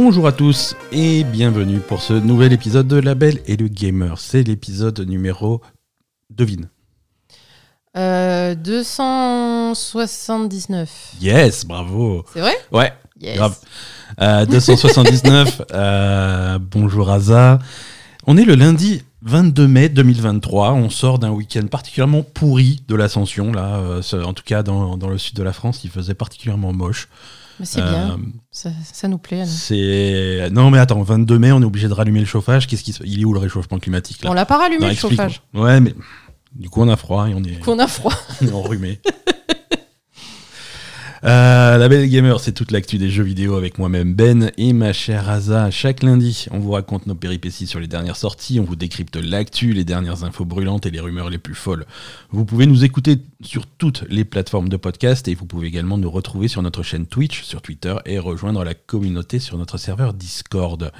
Bonjour à tous et bienvenue pour ce nouvel épisode de La Belle et le Gamer. C'est l'épisode numéro. Devine. Euh, 279. Yes, bravo. C'est vrai? Ouais, Yes. grave. Euh, 279. euh, bonjour Aza. On est le lundi 22 mai 2023. On sort d'un week-end particulièrement pourri de l'ascension. Là, euh, en tout cas dans, dans le sud de la France, il faisait particulièrement moche. Mais c'est Euh, bien. Ça, ça nous plaît. C'est non mais attends, 22 mai, on est obligé de rallumer le chauffage. Qu'est-ce qui se... Il est où le réchauffement climatique là? On l'a pas rallumé Non, le chauffage. Ouais, mais du coup on a froid et on est, Qu'on a froid. on est enrhumé. Euh, la belle gamer, c'est toute l'actu des jeux vidéo avec moi-même Ben et ma chère Aza. Chaque lundi, on vous raconte nos péripéties sur les dernières sorties, on vous décrypte l'actu, les dernières infos brûlantes et les rumeurs les plus folles. Vous pouvez nous écouter sur toutes les plateformes de podcast et vous pouvez également nous retrouver sur notre chaîne Twitch, sur Twitter et rejoindre la communauté sur notre serveur Discord.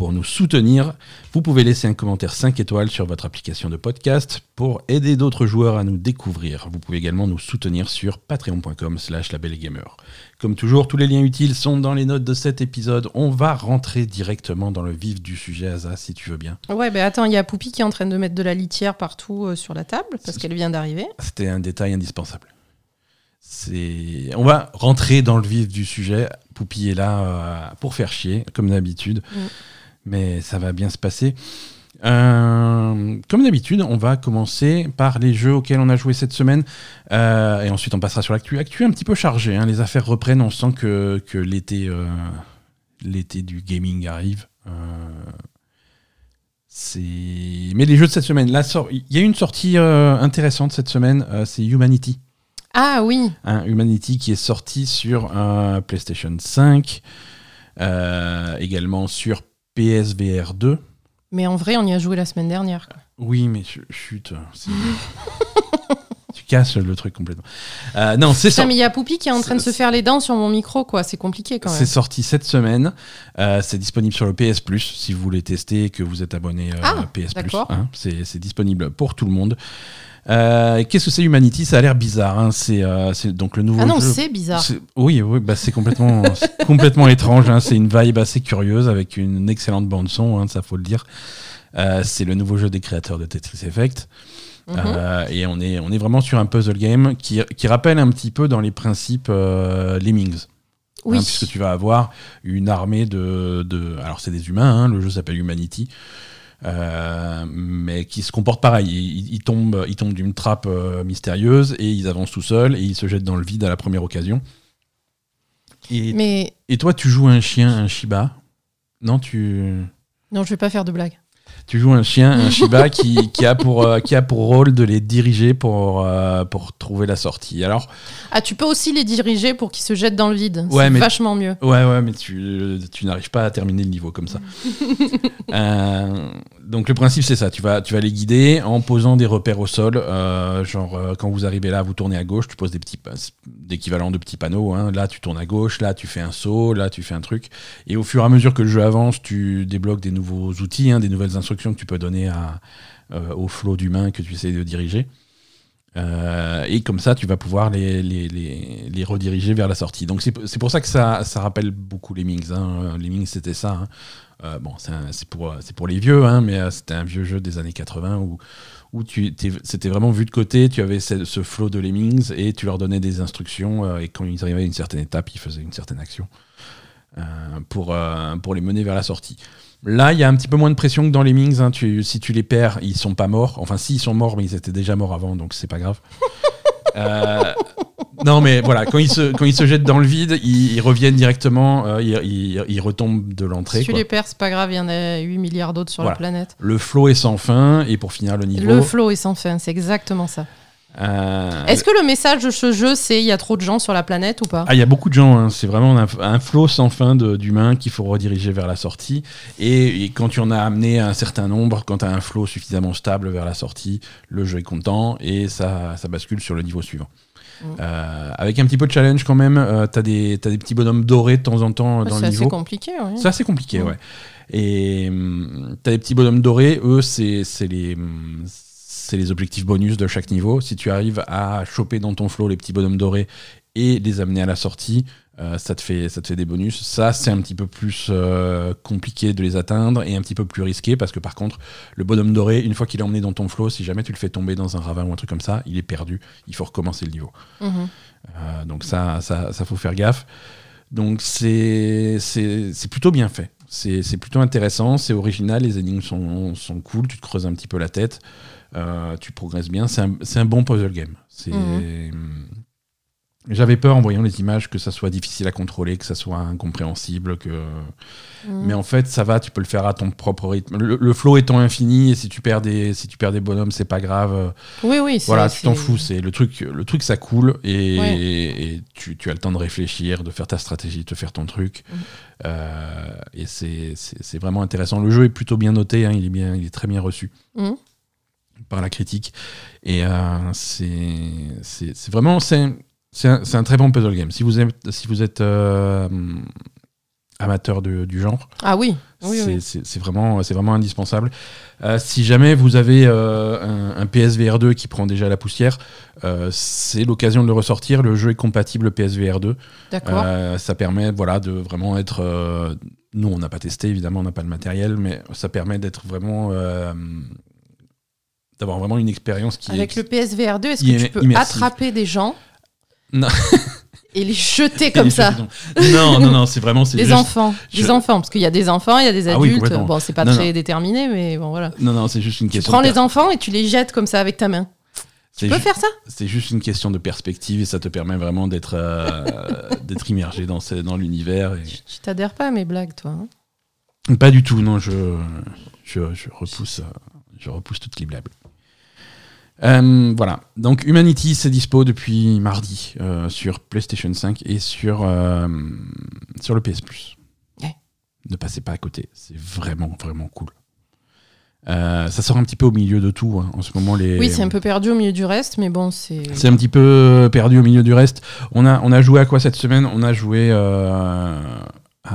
Pour nous soutenir, vous pouvez laisser un commentaire 5 étoiles sur votre application de podcast pour aider d'autres joueurs à nous découvrir. Vous pouvez également nous soutenir sur patreon.com slash labelgamer. Comme toujours, tous les liens utiles sont dans les notes de cet épisode. On va rentrer directement dans le vif du sujet, Asa, si tu veux bien. Ouais, ben attends, il y a Poupie qui est en train de mettre de la litière partout euh, sur la table parce qu'elle vient d'arriver. C'était un détail indispensable. C'est... On va rentrer dans le vif du sujet. Poupie est là euh, pour faire chier, comme d'habitude. Mm. Mais ça va bien se passer. Euh, comme d'habitude, on va commencer par les jeux auxquels on a joué cette semaine. Euh, et ensuite, on passera sur l'actu. Actu un petit peu chargé. hein. Les affaires reprennent. On sent que, que l'été, euh, l'été du gaming arrive. C'est... Mais les jeux de cette semaine, il y a eu une sortie intéressante cette semaine, c'est Humanity. Ah oui. Hein, Humanity qui est sorti sur PlayStation 5, euh, également sur PSVR 2. Mais en vrai, on y a joué la semaine dernière. quoi. Oui, mais ch- chut, casses le truc complètement. Euh, non, c'est sorti. mais il y a Poupie qui est en train de se faire les dents sur mon micro, quoi. C'est compliqué quand C'est même. sorti cette semaine. Euh, c'est disponible sur le PS Plus si vous voulez tester et que vous êtes abonné euh, Ah, PS Plus. hein. c'est c'est disponible pour tout le monde. Euh, Qu'est-ce que c'est Humanity? Ça a l'air bizarre. hein. C'est euh, c'est donc le nouveau Ah non, c'est bizarre. C'est- Oui, oui, bah c'est complètement, c'est complètement étrange. hein. C'est une vibe assez curieuse avec une excellente bande son, hein, ça faut le dire. Euh, c'est le nouveau jeu des créateurs de Tetris Effect. Mhm. Euh, et on est, on est vraiment sur un puzzle game qui, qui rappelle un petit peu dans les principes euh, Lemmings. oui. Hein, puisque tu vas avoir une armée de. de alors, c'est des humains, hein, le jeu s'appelle Humanity. euh, mais qui se comportent pareil. Ils, ils tombent, ils tombent d'une trappe euh, mystérieuse et ils avancent tout seuls et ils se jettent dans le vide à la première occasion. Et, Mais et toi, tu joues un chien, un Shiba? Non, tu. non, je vais pas faire de blague. Tu joues un chien, un Shiba qui, qui, a pour, euh, qui a pour rôle de les diriger pour, euh, pour trouver la sortie. Alors, Ah, tu peux aussi les diriger pour qu'ils se jettent dans le vide. Ouais, c'est mais- vachement mieux. Ouais, ouais, mais tu, tu n'arrives pas à terminer le niveau comme ça. Euh, donc le principe c'est ça, tu vas, tu vas les guider en posant des repères au sol, genre quand vous arrivez là, vous tournez à gauche, tu poses des petits d'équivalents de petits panneaux, hein. là tu tournes à gauche, là tu fais un saut, là tu fais un truc, et au fur et à mesure que le jeu avance, tu débloques des nouveaux outils, hein, des nouvelles instructions que tu peux donner euh, au flot d'humains que tu essaies de diriger. Euh, et comme ça, tu vas pouvoir les, les, les, rediriger vers la sortie. Donc c'est pour ça que ça, ça rappelle beaucoup les Mings. Hein. Les Mings, c'était ça. hein. Euh, bon, c'est pour, pour les vieux, hein, mais c'était un vieux jeu des années 80 où, où c'était vraiment vu de côté. Tu avais ce, flot de Lemmings et tu leur donnais des instructions. et quand ils arrivaient à une certaine étape, ils faisaient une certaine action pour, pour les mener vers la sortie. Là, il y a un petit peu moins de pression que dans les Mings. hein. Tu, si tu les perds, ils sont pas morts. Enfin, si, ils sont morts, mais ils étaient déjà morts avant, donc c'est pas grave. Euh, non, mais voilà, quand ils se, quand ils se jettent dans le vide, ils, ils reviennent directement, euh, ils, ils- ils retombent de l'entrée. Si tu quoi. les perds, c'est pas grave, il y en a 8 milliards d'autres sur Voilà. la planète. Le flow est sans fin, et pour finir le niveau. Le flow est sans fin, c'est exactement ça. Euh, Est-ce que le message de ce jeu, c'est il y a trop de gens sur la planète ou pas? Ah, il y a beaucoup de gens, hein. c'est vraiment un, un flot sans fin d'humains qu'il faut rediriger vers la sortie. Et, et quand tu en as amené un certain nombre, quand tu as un flot suffisamment stable vers la sortie, le jeu est content et ça, ça bascule sur le niveau suivant. Mm. Euh, avec un petit peu de challenge quand même, euh, t'as des, t'as des petits bonhommes dorés de temps en temps dans C'est le assez niveau. compliqué, oui. C'est assez compliqué, Mm. ouais. Et hum, t'as des petits bonhommes dorés, eux, c'est c'est les, hum, c'est les objectifs bonus de chaque niveau. Si tu arrives à choper dans ton flow les petits bonhommes dorés et les amener à la sortie, euh, ça, te fait, ça te fait des bonus. Ça, c'est un petit peu plus euh, compliqué de les atteindre et un petit peu plus risqué parce que par contre, le bonhomme doré, une fois qu'il est emmené dans ton flot, si jamais tu le fais tomber dans un ravin ou un truc comme ça, il est perdu. Il faut recommencer le niveau. Mhm. Euh, donc ça, ça, ça faut faire gaffe. Donc c'est plutôt bien fait. C'est c'est plutôt intéressant, c'est original, les énigmes sont, sont cool, tu te creuses un petit peu la tête, euh, tu progresses bien. C'est un, un bon puzzle game. C'est Mhm. J'avais peur en voyant les images que ça soit difficile à contrôler, que ça soit incompréhensible, que Mhm. mais en fait ça va, tu peux le faire à ton propre rythme. Le, le flow étant infini et si tu perds des si tu perds des bonhommes, c'est pas grave. Oui, oui. c'est- Voilà, tu t'en fous. C'est le truc, le truc, ça coule et, Ouais. et tu, tu as le temps de réfléchir, de faire ta stratégie, de faire ton truc. Mhm. Euh, et c'est- vraiment intéressant. Le jeu est plutôt bien noté, hein, il est bien, il est très bien reçu. Par la critique. Et euh, c'est vraiment c'est un, un très bon puzzle game. Si vous êtes si vous êtes euh, amateur de- du genre, Ah oui. Oui, c'est oui. vraiment, c'est vraiment indispensable. Euh, si jamais vous avez euh, un, un PSVR 2 qui prend déjà la poussière, c'est l'occasion de le ressortir. Le jeu est compatible PSVR 2. D'accord. Euh, ça permet voilà, de vraiment être. nous, on n'a pas testé, évidemment, on n'a pas le matériel, mais ça permet d'être vraiment. euh, d'avoir vraiment une expérience qui Avec est. le PSVR 2, est-ce que tu peux immersive. attraper des gens Non. et les jeter comme ça Non, non, non, c'est vraiment. juste- enfants, je- des enfants, parce qu'il y a des enfants, il y a des Ah oui, adultes. bon, c'est pas Non, très non. déterminé, mais bon voilà. Non, non, c'est juste une Tu question. prends de les enfants et tu les jettes comme ça avec ta main. Tu peux faire ça C'est juste une question de perspective et ça te permet vraiment d'être euh, d'être immergé dans, ce- dans l'univers. et- Tu t'adhères pas à mes blagues, toi. hein Pas du tout, non, je, je, je repousse, euh, je repousse toutes les blagues. Euh, voilà, donc Humanity c'est dispo depuis mardi euh, sur PlayStation 5 et sur, euh, sur le PS Plus. Ouais. Ne passez pas à côté, c'est vraiment vraiment cool. Ça sort un petit peu au milieu de tout hein. en ce moment. Les... Oui, c'est un peu perdu au milieu du reste, mais bon, c'est. C'est un petit peu perdu au milieu du reste. On a, on a joué à quoi cette semaine? On a joué à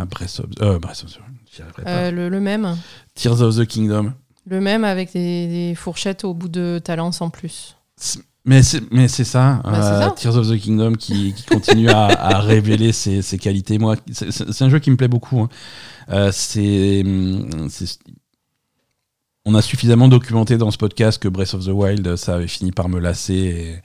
Breath of, Breath of the j'y arriverai pas. Le, le même. Tears of the Kingdom. Le même avec des, des fourchettes au bout de ta lance en plus. Mais c'est, mais c'est ça, Bah, euh, ça. Tears of the Kingdom qui, qui continue à, à révéler ses, ses qualités. Moi, c'est, un jeu qui me plaît beaucoup. hein. Euh, c'est- on a suffisamment documenté dans ce podcast que Breath of the Wild, ça avait fini par me lasser. Et,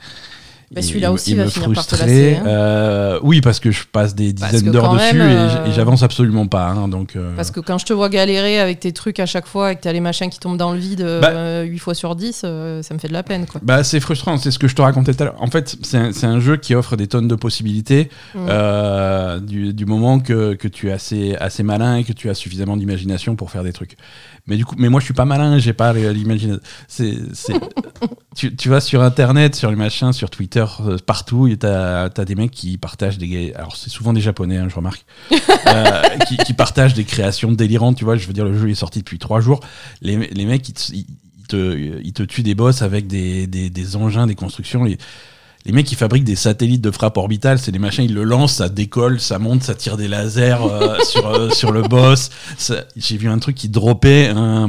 Bah, celui-là aussi et va me finir par te frustrer. lasser, hein. Euh, oui, parce que je passe des dizaines d'heures dessus même, et euh, j'avance absolument pas. hein, donc, euh, Parce que quand je te vois galérer avec tes trucs à chaque fois et que t'as les machins qui tombent dans le vide Bah- euh, 8 fois sur 10, euh, ça me fait de la peine, quoi. Bah, c'est frustrant, c'est ce que je te racontais tout à l'heure. En fait, c'est un, c'est un jeu qui offre des tonnes de possibilités Mm. du, du moment que, que tu es assez, assez malin et que tu as suffisamment d'imagination pour faire des trucs. Mais du coup, mais moi je suis pas malin, j'ai pas l'imagination. C'est, tu, tu vas sur internet, sur les machins, sur Twitter, euh, partout, et t'as as des mecs qui partagent des. Alors c'est souvent des japonais, hein, je remarque, euh, qui, qui partagent des créations délirantes. Tu vois, je veux dire, le jeu est sorti depuis trois jours. Les, les mecs, ils te, ils te, ils te tuent des boss avec des, des, des engins, des constructions. Les, les mecs qui fabriquent des satellites de frappe orbitale, c'est des machins, ils le lancent, ça décolle, ça monte, ça tire des lasers euh, sur, euh, sur le boss. J'ai vu un truc qui dropait un,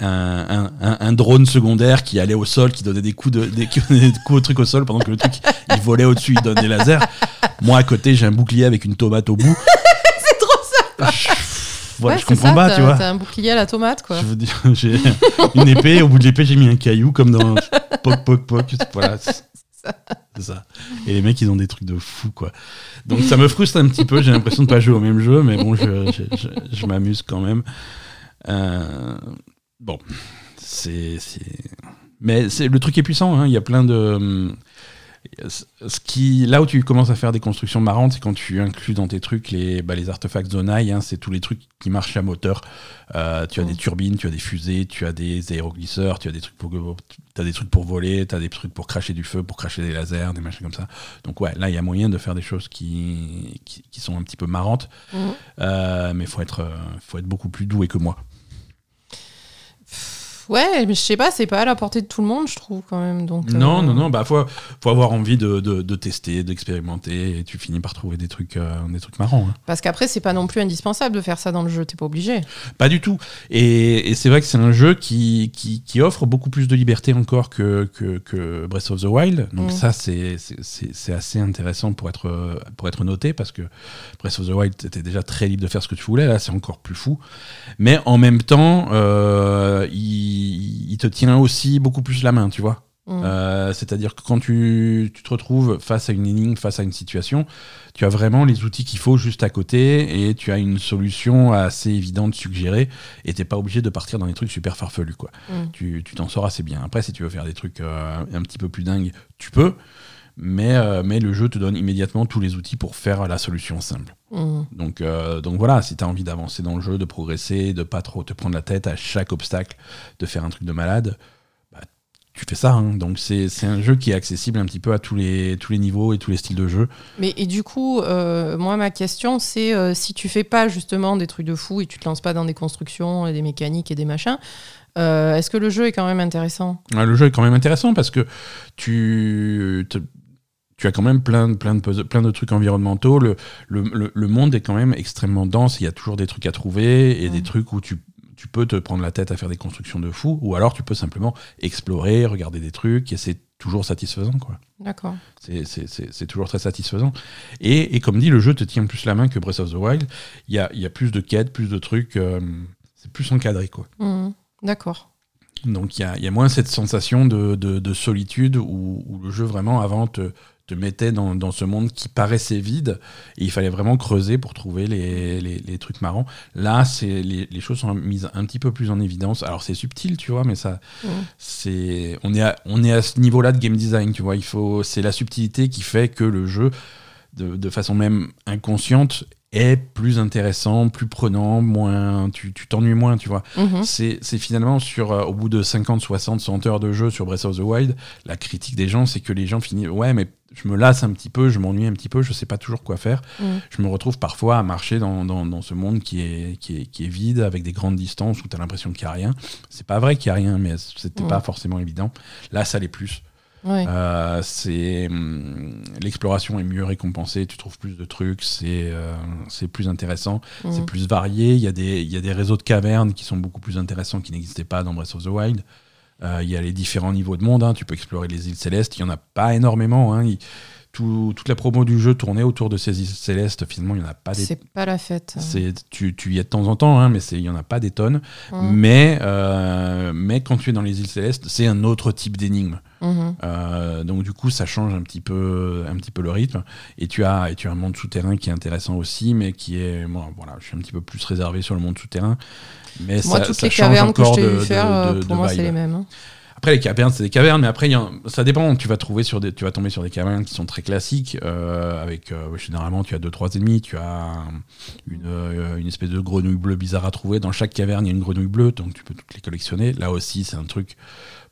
un, un, drone secondaire qui allait au sol, qui donnait des coups, de, des, qui donnait des coups au truc au sol pendant que le truc il volait au-dessus, il donne des lasers. Moi à côté, j'ai un bouclier avec une tomate au bout. C'est trop ça Je, voilà, Ouais, je c'est comprends ça, pas, tu vois. T'as un bouclier à la tomate, quoi. Je veux dire, j'ai une épée, au bout de l'épée, j'ai mis un caillou comme dans Poc Poc Poc. Voilà. Ça. Et les mecs, ils ont des trucs de fou, quoi. Donc ça me frustre un petit peu. J'ai l'impression de pas jouer au même jeu, mais bon, je, m'amuse quand même. Euh, bon, c'est. Mais le truc est puissant. hein. Il y a plein de. Ce qui, là où tu commences à faire des constructions marrantes, c'est quand tu inclus dans tes trucs les, bah, les artefacts Zonai. hein, c'est tous les trucs qui marchent à moteur. Euh, tu as Mm. des turbines, tu as des fusées, tu as des aéroglisseurs, tu as des trucs pour, as des trucs pour voler, tu as des trucs pour cracher du feu, pour cracher des lasers, des machins comme ça. Donc ouais, là il y a moyen de faire des choses qui, qui, qui sont un petit peu marrantes, Mhm. Euh, mais faut être, euh, faut être beaucoup plus doué que moi. Ouais, mais je sais pas, c'est pas à la portée de tout le monde, je trouve quand même. Donc, Non, euh, non, non, bah faut, faut avoir envie de, de- de tester, d'expérimenter, et tu finis par trouver des trucs, euh, des trucs marrants. hein. Parce qu'après, c'est pas non plus indispensable de faire ça dans le jeu, t'es pas obligé. Pas du tout. Et, et c'est vrai que c'est un jeu qui, qui, qui offre beaucoup plus de liberté encore que, que, que Breath of the Wild. Donc Mm. ça, c'est assez intéressant pour être, pour être noté, parce que Breath of the Wild, était déjà très libre de faire ce que tu voulais. Là, c'est encore plus fou. Mais en même temps, euh, il, il te tient aussi beaucoup plus la main, tu vois. Mm. Euh, C'est-à-dire que quand tu, tu te retrouves face à une énigme, face à une situation, tu as vraiment les outils qu'il faut juste à côté et tu as une solution assez évidente suggérée et t'es pas obligé de partir dans des trucs super farfelus. Quoi. Mm. Tu tu t'en sors assez bien. Après, si tu veux faire des trucs euh, un petit peu plus dingues, tu peux. Mais, euh, mais le jeu te donne immédiatement tous les outils pour faire la solution simple. Mm. Donc, euh, donc voilà, si tu as envie d'avancer dans le jeu, de progresser, de pas trop te prendre la tête à chaque obstacle, de faire un truc de malade, bah, tu fais ça. hein. Donc c'est un jeu qui est accessible un petit peu à tous les, tous les niveaux et tous les styles de jeu. Mais et du coup, euh, moi, ma question, c'est si tu fais pas justement des trucs de fou et tu te lances pas dans des constructions et des mécaniques et des machins, euh, est-ce que le jeu est quand même intéressant? Ouais, le jeu est quand même intéressant parce que tu, tu as quand même plein, de- plein, de, plein de trucs environnementaux. Le, le, le- le monde est quand même extrêmement dense. Il y a toujours des trucs à trouver et des trucs où tu, tu peux te prendre la tête à faire des constructions de fou. Ou alors tu peux simplement explorer, regarder des trucs et c'est toujours satisfaisant. quoi. D'accord. C'est- C'est c'est- c'est toujours très satisfaisant. Et, et comme dit, le jeu te tient plus la main que Breath of the Wild. Il y a, y a plus de quêtes, plus de trucs. euh, c'est plus encadré. quoi. Mm. D'accord. Donc il y a, y a moins cette sensation de, de- de solitude où, où le jeu vraiment avant te, te mettait dans, dans ce monde qui paraissait vide et il fallait vraiment creuser pour trouver les, les- les trucs marrants. Là, c'est les, les choses sont mises un petit peu plus en évidence. Alors c'est subtil, tu vois, mais ça, c'est on est à, on est à ce niveau-là de game design, tu vois. Il faut c'est la subtilité qui fait que le jeu, de, de façon même inconsciente, est plus intéressant, plus prenant, moins tu tu t'ennuies moins, tu vois. Mhm. C'est c'est finalement sur, euh, au bout de 50, 60, 100 heures de jeu sur Breath of the Wild, la critique des gens, c'est que les gens finissent, ouais, mais je me lasse un petit peu, je m'ennuie un petit peu, je sais pas toujours quoi faire. Mm. Je me retrouve parfois à marcher dans, dans, dans ce monde qui est, qui, est, qui est vide, avec des grandes distances où tu as l'impression qu'il n'y a rien. C'est pas vrai qu'il n'y a rien, mais c'était Mm. pas forcément évident. Là, ça l'est plus. Ouais. Euh, c'est hum, l'exploration est mieux récompensée, tu trouves plus de trucs, c'est euh, c'est plus intéressant, Mm. c'est plus varié. Il y a des il y a des réseaux de cavernes qui sont beaucoup plus intéressants qui n'existaient pas dans Breath of the Wild. Euh, Il y a les différents niveaux de monde. hein. Tu peux explorer les îles célestes. Il y en a pas énormément. hein. Il- tout- toute la promo du jeu tournait autour de ces îles célestes. Finalement, il n'y en a pas des. C'est pas la fête. c'est- Tu, tu y es de temps en temps, hein, mais il n'y en a pas des tonnes. Mm. Mais, euh, mais quand tu es dans les îles célestes, c'est un autre type d'énigme. Mhm. Euh, donc du coup, ça change un petit peu, un petit peu le rythme. Et tu as, et tu as un monde souterrain qui est intéressant aussi, mais qui est, moi, voilà, je suis un petit peu plus réservé sur le monde souterrain. Mais Moi, ça, toutes ça les change cavernes que je t'ai vu faire, euh, de- pour de moi, c'est les mêmes. hein. Après, les cavernes, c'est des cavernes, mais après, y a- ça dépend. Tu vas trouver sur des, tu vas tomber sur des cavernes qui sont très classiques, euh, avec euh, généralement, tu as deux, trois ennemis, tu as une, euh, une espèce de grenouille bleue bizarre à trouver. Dans chaque caverne, il y a une grenouille bleue, donc tu peux toutes les collectionner. Là aussi, c'est un truc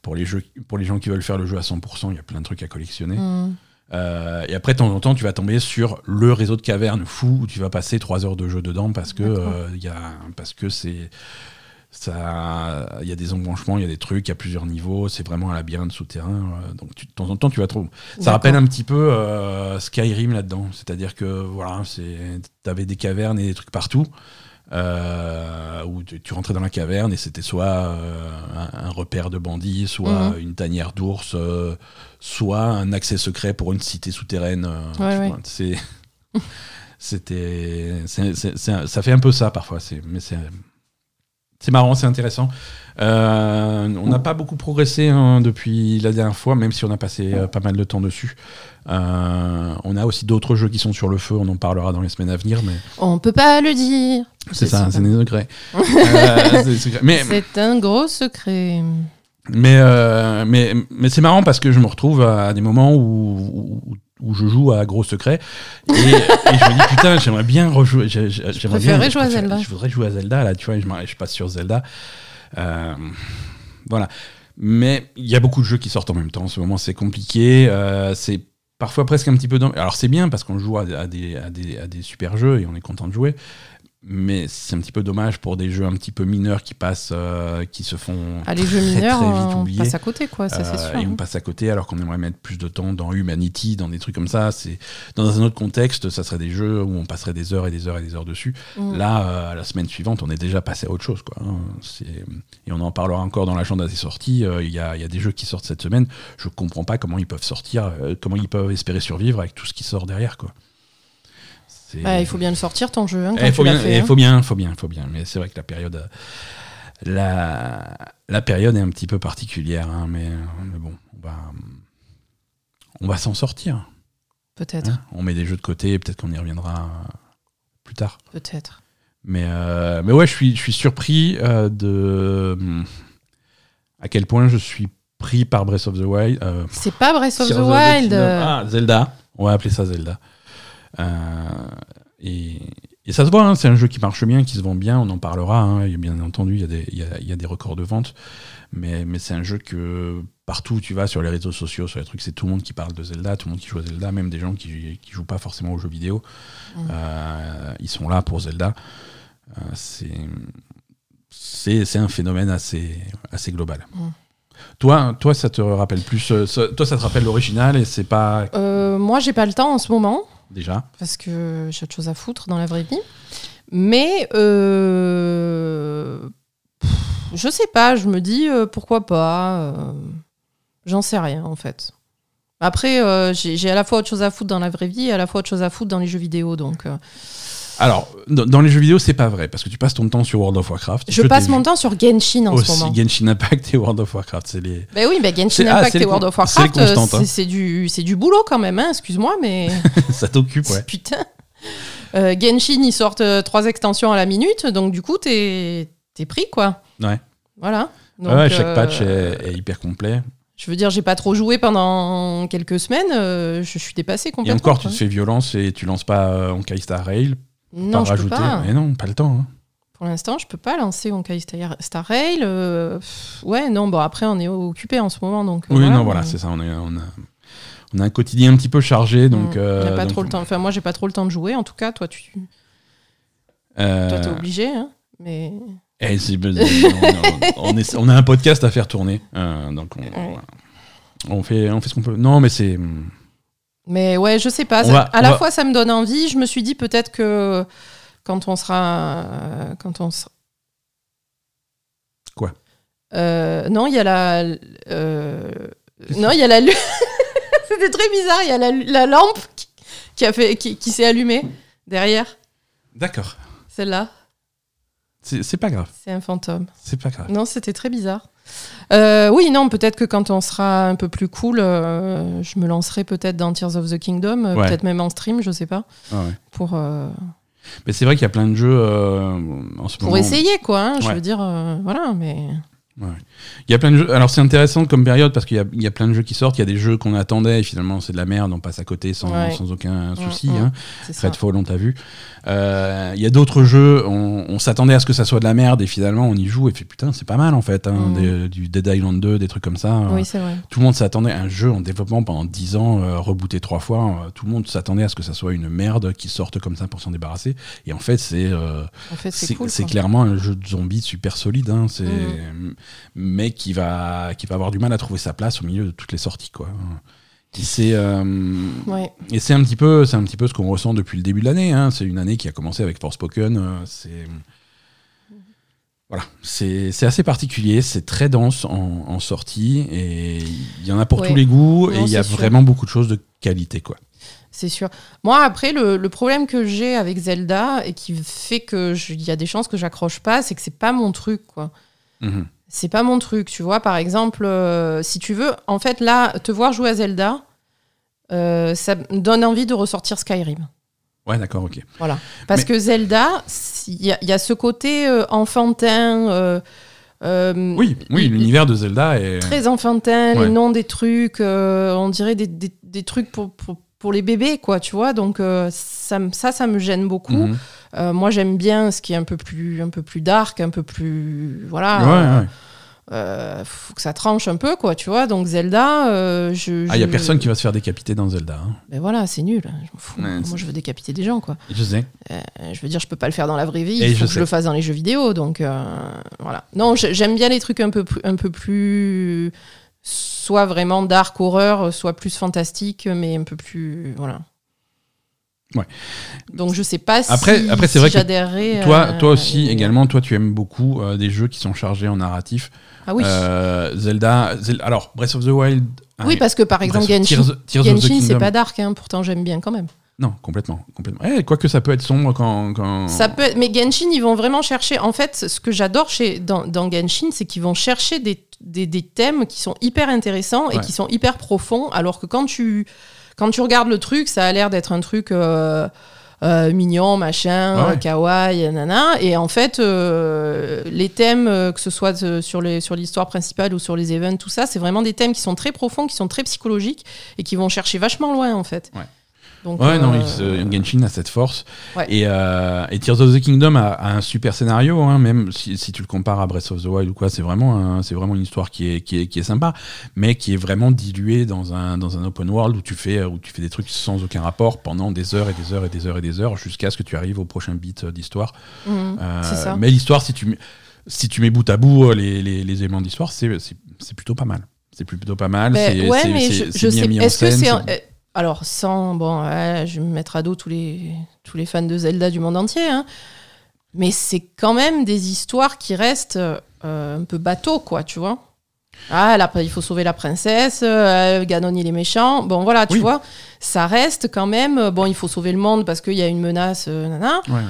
pour les jeux, pour les gens qui veulent faire le jeu à 100%, il y a plein de trucs à collectionner. Mm. Euh, et après, de temps en temps, tu vas tomber sur le réseau de cavernes fou où tu vas passer trois heures de jeu dedans parce que euh, il y a, parce que c'est ça, il y a des embranchements, il y a des trucs à plusieurs niveaux. C'est vraiment un labyrinthe souterrain. euh, donc tu- de temps en temps, tu vas trouver. Ça rappelle un petit peu Skyrim là-dedans. C'est-à-dire que voilà, c'est, t'avais des cavernes et des trucs partout. Euh, où tu, tu rentrais dans la caverne et c'était soit euh, un, un repère de bandits, soit Mhm. une tanière d'ours, euh, soit un accès secret pour une cité souterraine. euh, Ouais, c'est, c'était, ça fait un peu ça parfois. C'est, mais c'est, c'est marrant, c'est intéressant. Euh, on n'a pas beaucoup progressé hein, depuis la dernière fois, même si on a passé euh, pas mal de temps dessus. Euh, on a aussi d'autres jeux qui sont sur le feu, on en parlera dans les semaines à venir, mais On peut pas le dire. c'est ça, c'est des secrets. Euh, c'est un gros secret. mais, mais, mais c'est marrant parce que je me retrouve à des moments où, où, où je joue à Gros Secret et, et je me dis putain, j'aimerais bien rejouer. j'ai- j'ai- J'aimerais bien préférerais je jouer à Zelda. Je voudrais jouer à Zelda là, tu vois, je, je passe sur Zelda. Euh, voilà. Mais il y a beaucoup de jeux qui sortent en même temps. En ce moment, c'est compliqué. euh, c'est parfois presque un petit peu. dans- Alors, c'est bien parce qu'on joue à, à des, à, des, à des super jeux et on est content de jouer. Mais c'est un petit peu dommage pour des jeux un petit peu mineurs qui passent, euh, qui se font Ah, les jeux très, mineurs, très vite on oubliés. passe à côté, quoi, ça c'est Euh, sûr. et on hein. passe à côté alors qu'on aimerait mettre plus de temps dans Humanity, dans des trucs comme ça. C'est dans un autre contexte, ça serait des jeux où on passerait des heures et des heures et des heures dessus. Mm. Là, euh, la semaine suivante, on est déjà passé à autre chose, quoi. hein. Et on en parlera encore dans l'agenda des sorties. Euh, Il y, y a des jeux qui sortent cette semaine. Je comprends pas comment ils peuvent sortir, euh, comment ils peuvent espérer survivre avec tout ce qui sort derrière, quoi. Bah, il faut bien le sortir ton jeu. Hein, Eh, quand Il faut bien, fait, eh, hein. faut bien, faut bien, faut bien. Mais c'est vrai que la période, euh, la, la période est un petit peu particulière, hein, mais, mais bon, on va, on va s'en sortir. Peut-être, hein. On met des jeux de côté, peut-être qu'on y reviendra euh, plus tard. peut-être. Mais, euh, mais ouais, je suis, je suis surpris euh, de à quel point je suis pris par Breath of the Wild. C'est pas Breath of the Tears Wild. Ah, Zelda. On va appeler ça Zelda. Euh, et, et ça se voit, hein, c'est un jeu qui marche bien, qui se vend bien, on en parlera. hein, et bien entendu, il y, a des- il y a- il y a des records de vente. Mais, mais c'est un jeu que partout où tu vas, sur les réseaux sociaux, sur les trucs, c'est tout le monde qui parle de Zelda, tout le monde qui joue à Zelda, même des gens qui, qui jouent pas forcément aux jeux vidéo. Euh, ils sont là pour Zelda. Euh, c'est un phénomène assez, assez global. Toi, toi, ça te rappelle plus. ça- toi, ça te rappelle l'original et c'est pas euh, moi, j'ai pas le temps en ce moment. Déjà. parce que j'ai autre chose à foutre dans la vraie vie. Mais euh, pff, je sais pas, je me dis euh, pourquoi pas. euh, J'en sais rien en fait. Après, euh, j'ai à la fois autre chose à foutre dans la vraie vie et à la fois autre chose à foutre dans les jeux vidéo. Donc, Alors, dans, les jeux vidéo, c'est pas vrai parce que tu passes ton temps sur World of Warcraft. je passe mon temps sur Genshin en ce aussi moment. Genshin Impact et World of Warcraft. C'est les. Ben oui, ben C'est- Genshin ah, Impact et World of Warcraft, euh, hein. c'est du, du boulot quand même, hein, excuse-moi, mais ça t'occupe, ouais. putain. Euh, Genshin, ils sortent euh, trois extensions à la minute, donc du coup, t'es pris, quoi. Ouais. Voilà. Ouais, Donc, ouais, chaque euh, patch est, est hyper complet. Je veux dire, j'ai pas trop joué pendant quelques semaines, euh, je suis dépassée Et complètement. encore, tu te fais violence et tu lances pas euh, Honkai Star Rail. Non, pas je peux pas. Mais non, pas le temps. hein. Pour l'instant, je peux pas lancer Honkai Star, Star Rail. euh, ouais, non, bon, après, on est occupé en ce moment, donc. euh, Oui, non, voilà, c'est ça. On, est- on a, on a un quotidien un petit peu chargé, donc. Mm, euh, on a pas donc, trop le temps. Enfin, moi, j'ai pas trop le temps de jouer. En tout cas, toi, tu, euh, toi, t'es obligé, hein. Mais eh, on, on est- on a un podcast à faire tourner, euh, donc on, fait, on fait ce qu'on peut. Non, mais c'est. Mais ouais, je sais pas. On ça- va- à la va- fois, ça me donne envie. Je me suis dit peut-être que quand on sera. euh, Quand on sera... Quoi? Euh, Non, il y a la. euh, Non, il y a la. C'était très bizarre. Il y a la, la lampe qui, qui a fait, qui, qui s'est allumée derrière. D'accord. Celle-là, c'est pas grave. c'est un fantôme. C'est pas grave. Non, c'était très bizarre. Euh, oui, non, peut-être que quand on sera un peu plus cool, euh, je me lancerai peut-être dans Tears of the Kingdom, euh, Ouais. peut-être même en stream, je sais pas, Ah ouais. pour. Mais c'est vrai qu'il y a plein de jeux en ce pour moment. essayer quoi hein, je veux dire voilà mais Il y a plein de jeux. Alors c'est intéressant comme période parce qu'il y a, il y a plein de jeux qui sortent. Il y a des jeux qu'on attendait et finalement c'est de la merde. On passe à côté sans, Ouais. sans aucun souci. mm. hein. c'est ça Redfall, on t'a vu. Euh, Il y a d'autres jeux, on, on s'attendait à ce que ça soit de la merde et finalement on y joue et fait putain, c'est pas mal en fait. hein, Mm. des- du Dead Island 2, des trucs comme ça. Euh, oui c'est vrai Tout le monde s'attendait à un jeu en développement pendant 10 ans, euh, rebooté trois fois. euh, tout le monde s'attendait à ce que ça soit une merde qui sorte comme ça pour s'en débarrasser. Et en fait, c'est euh, en fait c'est c'est cool c'est quoi. clairement un jeu de zombies super solide. hein, c'est Mm. Mais qui va qui va avoir du mal à trouver sa place au milieu de toutes les sorties quoi. Et c'est euh, ouais et c'est un petit peu, c'est un petit peu ce qu'on ressent depuis le début de l'année. hein. C'est une année qui a commencé avec Forspoken. euh, c'est voilà, c'est c'est assez particulier. C'est très dense en, en sortie et il y en a pour Ouais. tous les goûts et il y a sûr. vraiment beaucoup de choses de qualité quoi. c'est sûr moi après le, le problème que j'ai avec Zelda et qui fait que je- il y a des chances que j'accroche pas c'est que c'est pas mon truc quoi Mhm. C'est pas mon truc tu vois par exemple euh, si tu veux en fait là te voir jouer à Zelda euh, ça me donne envie de ressortir Skyrim Ouais, d'accord, ok. Voilà. Parce Mais- que Zelda, il y, a- il y a ce côté euh, enfantin. Oui, oui, l'univers de Zelda est. Très enfantin, Ouais. les noms des trucs, on dirait des, des- des trucs pour, pour, pour les bébés, quoi, tu vois. Donc, ça, ça, ça me gêne beaucoup. Mhm. Euh, moi, j'aime bien ce qui est un peu plus, un peu plus dark, un peu plus. Voilà. Ouais, ouais. Euh, faut que ça tranche un peu, quoi, tu vois. Donc Zelda, euh, je. Ah, il y a je- personne qui va se faire décapiter dans Zelda. hein. Mais voilà, c'est nul. Je fous. Ouais, Moi, je veux décapiter des gens, quoi. Je sais. Euh, je veux dire, je peux pas le faire dans la vraie vie. Il je faut que sais. je le fasse dans les jeux vidéo. Donc euh, voilà. Non, j'ai- j'aime bien les trucs un peu plus, un peu plus, soit vraiment dark horreur, soit plus fantastique, mais un peu plus voilà. Ouais. Donc je sais pas si, Après- après, c'est si vrai que j'adhérerais. Toi, euh, toi aussi, également, toi, tu aimes beaucoup euh, des jeux qui sont chargés en narratif. Ah oui. Euh, Zelda, Zel- alors Breath of the Wild. oui, hein, parce que par exemple, Genshin, Genshin c'est pas dark, hein, pourtant j'aime bien quand même. Non, complètement, complètement. Eh, quoique ça peut être sombre quand. quand... Ça peut être- mais Genshin, ils vont vraiment chercher. En fait, ce que j'adore chez dans, dans Genshin, c'est qu'ils vont chercher des, des, des thèmes qui sont hyper intéressants et Ouais. qui sont hyper profonds, alors que quand tu quand tu regardes le truc, ça a l'air d'être un truc euh, euh, mignon, machin, Ah ouais. kawaii, nana. Et en fait, euh, les thèmes, que ce soit sur les sur l'histoire principale ou sur les events, tout ça, c'est vraiment des thèmes qui sont très profonds, qui sont très psychologiques et qui vont chercher vachement loin, en fait. Ouais. Donc, Ouais, non, euh, il se- Genshin a cette force. Ouais. Et, euh, et Tears of the Kingdom a, a un super scénario, hein, même si, si tu le compares à Breath of the Wild ou quoi, c'est vraiment, un- c'est vraiment une histoire qui est, qui, est, qui est sympa, mais qui est vraiment diluée dans un, dans un open world où tu, fais, où tu fais des trucs sans aucun rapport pendant des heures et des heures et des heures et des heures jusqu'à ce que tu arrives au prochain beat d'histoire. Euh, c'est ça. Mais l'histoire, si tu, si tu mets bout à bout euh, les, les, les éléments d'histoire, c'est c'est- c'est plutôt pas mal. C'est plutôt pas mal. C'est ouais, mais je, je sais. Est-ce que c'est. Alors, sans. Bon, ouais, je vais me mettre à dos tous les, tous les fans de Zelda du monde entier. hein. Mais c'est quand même des histoires qui restent euh, un peu bateau, quoi, tu vois. Ah, là, il faut sauver la princesse, euh, Ganon il est méchant. Bon, voilà, tu Oui. vois, ça reste quand même. euh, Bon, il faut sauver le monde parce qu'il y a une menace, euh, nana. Ouais.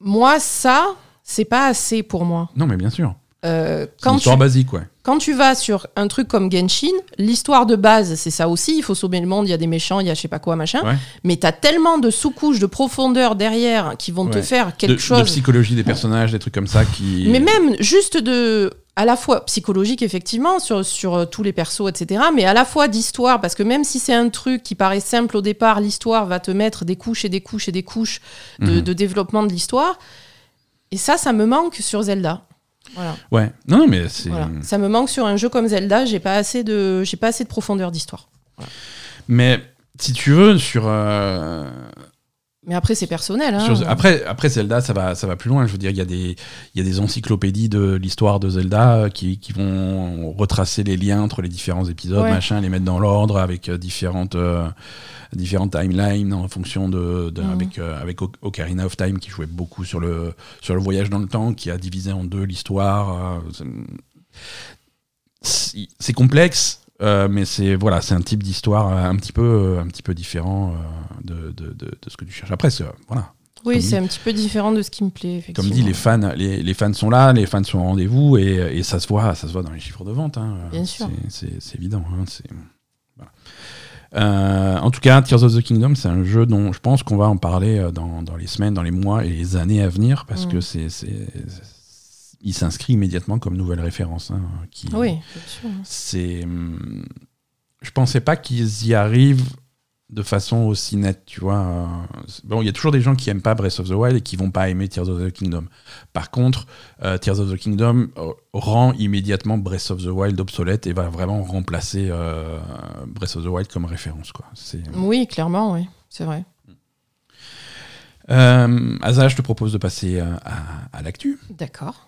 Moi, ça, c'est pas assez pour moi. Non, mais bien sûr. Euh, quand tu basique, ouais. quand tu vas sur un truc comme Genshin, l'histoire de base, c'est ça aussi. Il faut sauver le monde, il y a des méchants, il y a je sais pas quoi, machin. Ouais. Mais t'as tellement de sous-couches, de profondeur derrière qui vont te faire de, quelque de chose. psychologie des personnages, des trucs comme ça qui. Mais même juste de. À la fois psychologique, effectivement, sur, sur euh, tous les persos, etc. Mais à la fois d'histoire, parce que même si c'est un truc qui paraît simple au départ, l'histoire va te mettre des couches et des couches et des couches de, Mhm. de développement de l'histoire. Et ça, ça me manque sur Zelda. Voilà. Ouais. Non, non, mais c'est. Voilà. Ça me manque sur un jeu comme Zelda. J'ai pas assez de, j'ai pas assez de profondeur d'histoire. Mais si tu veux, sur. euh, Mais après, c'est personnel. Hein. sur- Après, après Zelda, ça va, ça va plus loin. Je veux dire, il y, a des- il y a des encyclopédies de l'histoire de Zelda euh, qui, qui vont retracer les liens entre les différents épisodes, Ouais. machin, les mettre dans l'ordre avec euh, différentes, euh, différentes timelines en fonction de. de- Mhm. Avec, euh, avec O- Ocarina of Time qui jouait beaucoup sur le, sur le voyage dans le temps, qui a divisé en deux l'histoire. euh, c'est- complexe, euh, mais c'est voilà, c'est un type d'histoire un petit peu, un petit peu différent de, de, de, de ce que tu cherches. Après, c'est, voilà, oui, comme c'est un petit peu différent de ce qui me plaît. comme Effectivement. dit, les fans, les, les fans sont là, les fans sont au rendez-vous et, et ça se voit, ça se voit dans les chiffres de vente. hein. Bien sûr. C'est, évident. hein. Euh, en tout cas, Tears of the Kingdom, c'est un jeu dont je pense qu'on va en parler euh, dans, dans les semaines, dans les mois et les années à venir parce Mm. que c'est, c'est- il s'inscrit immédiatement comme nouvelle référence. hein, qui, Oui, bien sûr. c'est hum, je pensais pas qu'ils y arrivent de façon aussi nette tu vois euh, bon il y a toujours des gens qui aiment pas Breath of the Wild et qui vont pas aimer Tears of the Kingdom par contre euh, Tears of the Kingdom euh, rend immédiatement Breath of the Wild obsolète et va vraiment remplacer euh, Breath of the Wild comme référence quoi Oui, clairement, oui, c'est vrai. euh, Asa je te propose de passer à, à l'actu D'accord.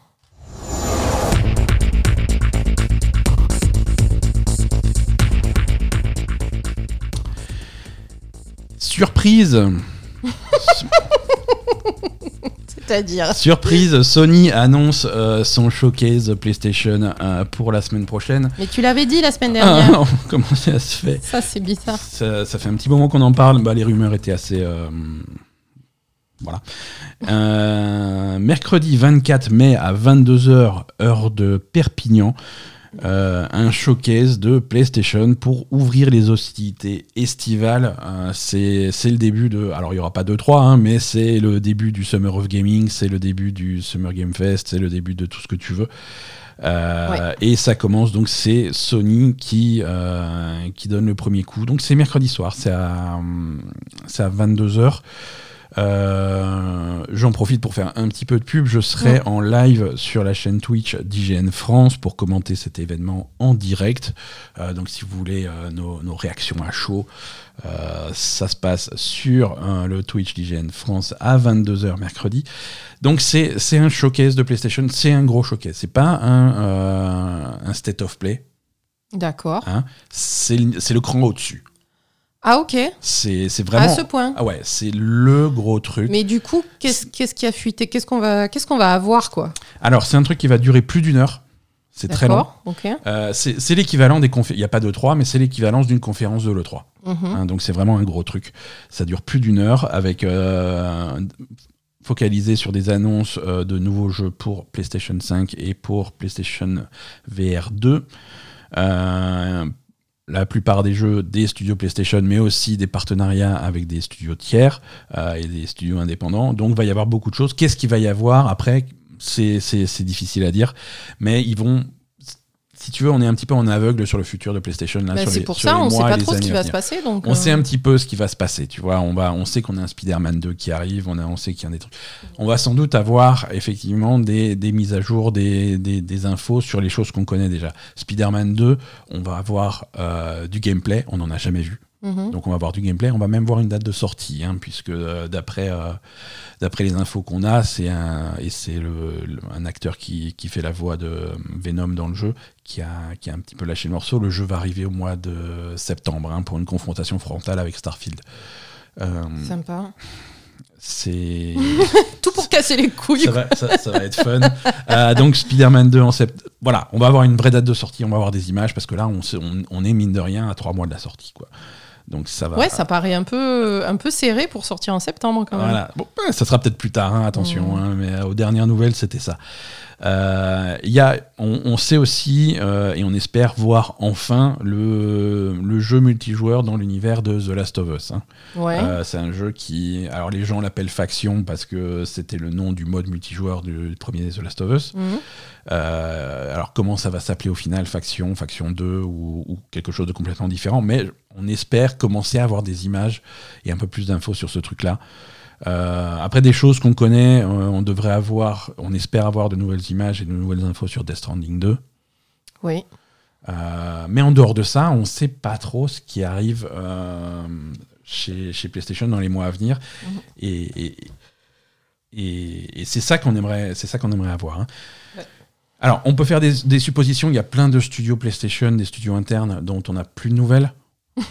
Surprise C'est-à-dire. Surprise, Sony annonce euh, son showcase PlayStation euh, pour la semaine prochaine. Mais tu l'avais dit la semaine Ah, dernière. non, comment ça se fait? Ça, c'est bizarre. ça, ça fait un petit moment qu'on en parle. Bah, les rumeurs étaient assez. euh, voilà. Mercredi 24 mai à 22h, heure de Perpignan, euh, un showcase de PlayStation pour ouvrir les hostilités estivales. Euh, c'est c'est le début de. Alors, il n'y aura pas 2-3, hein, mais c'est le début du Summer of Gaming, c'est le début du Summer Game Fest, c'est le début de tout ce que tu veux. Euh, Et ça commence donc c'est Sony qui euh, qui donne le premier coup. Donc c'est mercredi soir, c'est à hum, c'est à 22 h Euh, J'en profite pour faire un petit peu de pub. Je serai Mm. en live sur la chaîne Twitch d'IGN France pour commenter cet événement en direct. Euh, donc si vous voulez euh, nos, nos réactions à chaud, ça se passe sur euh, le Twitch d'IGN France à 22h mercredi. Donc c'est un showcase de PlayStation, c'est un gros showcase. C'est pas un, un state of play, D'accord. hein. c'est le cran au-dessus. Ah, ok. C'est c'est À vraiment... ce point. Ah ouais, c'est le gros truc. Mais du coup, qu'est-ce qu'est-ce qui a fuité? Qu'est-ce qu'on va, qu'est-ce qu'on va avoir, quoi? Alors, c'est un truc qui va durer plus d'une heure. C'est très long. D'accord. Ok. Euh, c'est c'est l'équivalent des conférences. Il n'y a pas de 3, mais c'est l'équivalence d'une conférence de l'E3. Mhm. Hein, donc, c'est vraiment un gros truc. Ça dure plus d'une heure avec. euh, focalisé sur des annonces euh, de nouveaux jeux pour PlayStation 5 et pour PlayStation VR 2. La plupart des jeux des studios PlayStation, mais aussi des partenariats avec des studios tiers euh, et des studios indépendants. Donc, il va y avoir beaucoup de choses. Qu'est-ce qu'il va y avoir après? C'est difficile à dire, mais ils vont. Si tu veux, on est un petit peu en aveugle sur le futur de PlayStation. là, Bah, c'est pour sur ça, on sait mois et pas trop ce qui va se passer. Donc, On euh, sait un petit peu ce qui va se passer, tu vois. On, va, on sait qu'on a un Spider-Man 2 qui arrive, on, a, on sait qu'il y a des trucs. On va sans doute avoir effectivement des, des mises à jour, des, des, des infos sur les choses qu'on connaît déjà. Spider-Man 2, on va avoir euh, du gameplay, on n'en a jamais vu. Mhm. Donc on va avoir du gameplay, on va même voir une date de sortie, hein, puisque euh, d'après euh, d'après les infos qu'on a, c'est un et c'est le, le- un acteur qui, qui fait la voix de Venom dans le jeu qui a qui a un petit peu lâché le morceau. Le jeu va arriver au mois de septembre hein, pour une confrontation frontale avec Starfield. Euh, Sympa. c'est Tout pour casser les couilles. ça va, ça, ça va être fun. Euh, donc Spider-Man 2 en septembre. Voilà, on va avoir une vraie date de sortie, on va avoir des images parce que là, on, on est mine de rien à trois mois de la sortie, quoi. Donc ça va. Ouais, ça paraît un peu, un peu serré pour sortir en septembre quand même. Voilà. Bon, ça sera peut-être plus tard, hein, attention, Mm. hein, mais euh, aux dernières nouvelles, c'était ça. Euh, y a, on, on sait aussi, euh, et on espère voir enfin le, le jeu multijoueur dans l'univers de The Last of Us. hein. Ouais. Euh, c'est un jeu qui. Alors, les gens l'appellent Faction parce que c'était le nom du mode multijoueur du premier The Last of Us. Mhm. Euh, alors, comment ça va s'appeler au final Faction, Faction 2 ou, ou quelque chose de complètement différent Mais on espère commencer à avoir des images et un peu plus d'infos sur ce truc-là. Euh, après des choses qu'on connaît, euh, on devrait avoir, on espère avoir de nouvelles images et de nouvelles infos sur Death Stranding 2. Oui. Euh, mais en dehors de ça, on ne sait pas trop ce qui arrive euh, chez, chez PlayStation dans les mois à venir. Mhm. Et, et, et- et c'est ça qu'on aimerait, c'est ça qu'on aimerait avoir. hein. Ouais. Alors, on peut faire des, des suppositions. Il y a plein de studios PlayStation, des studios internes dont on n'a plus de nouvelles.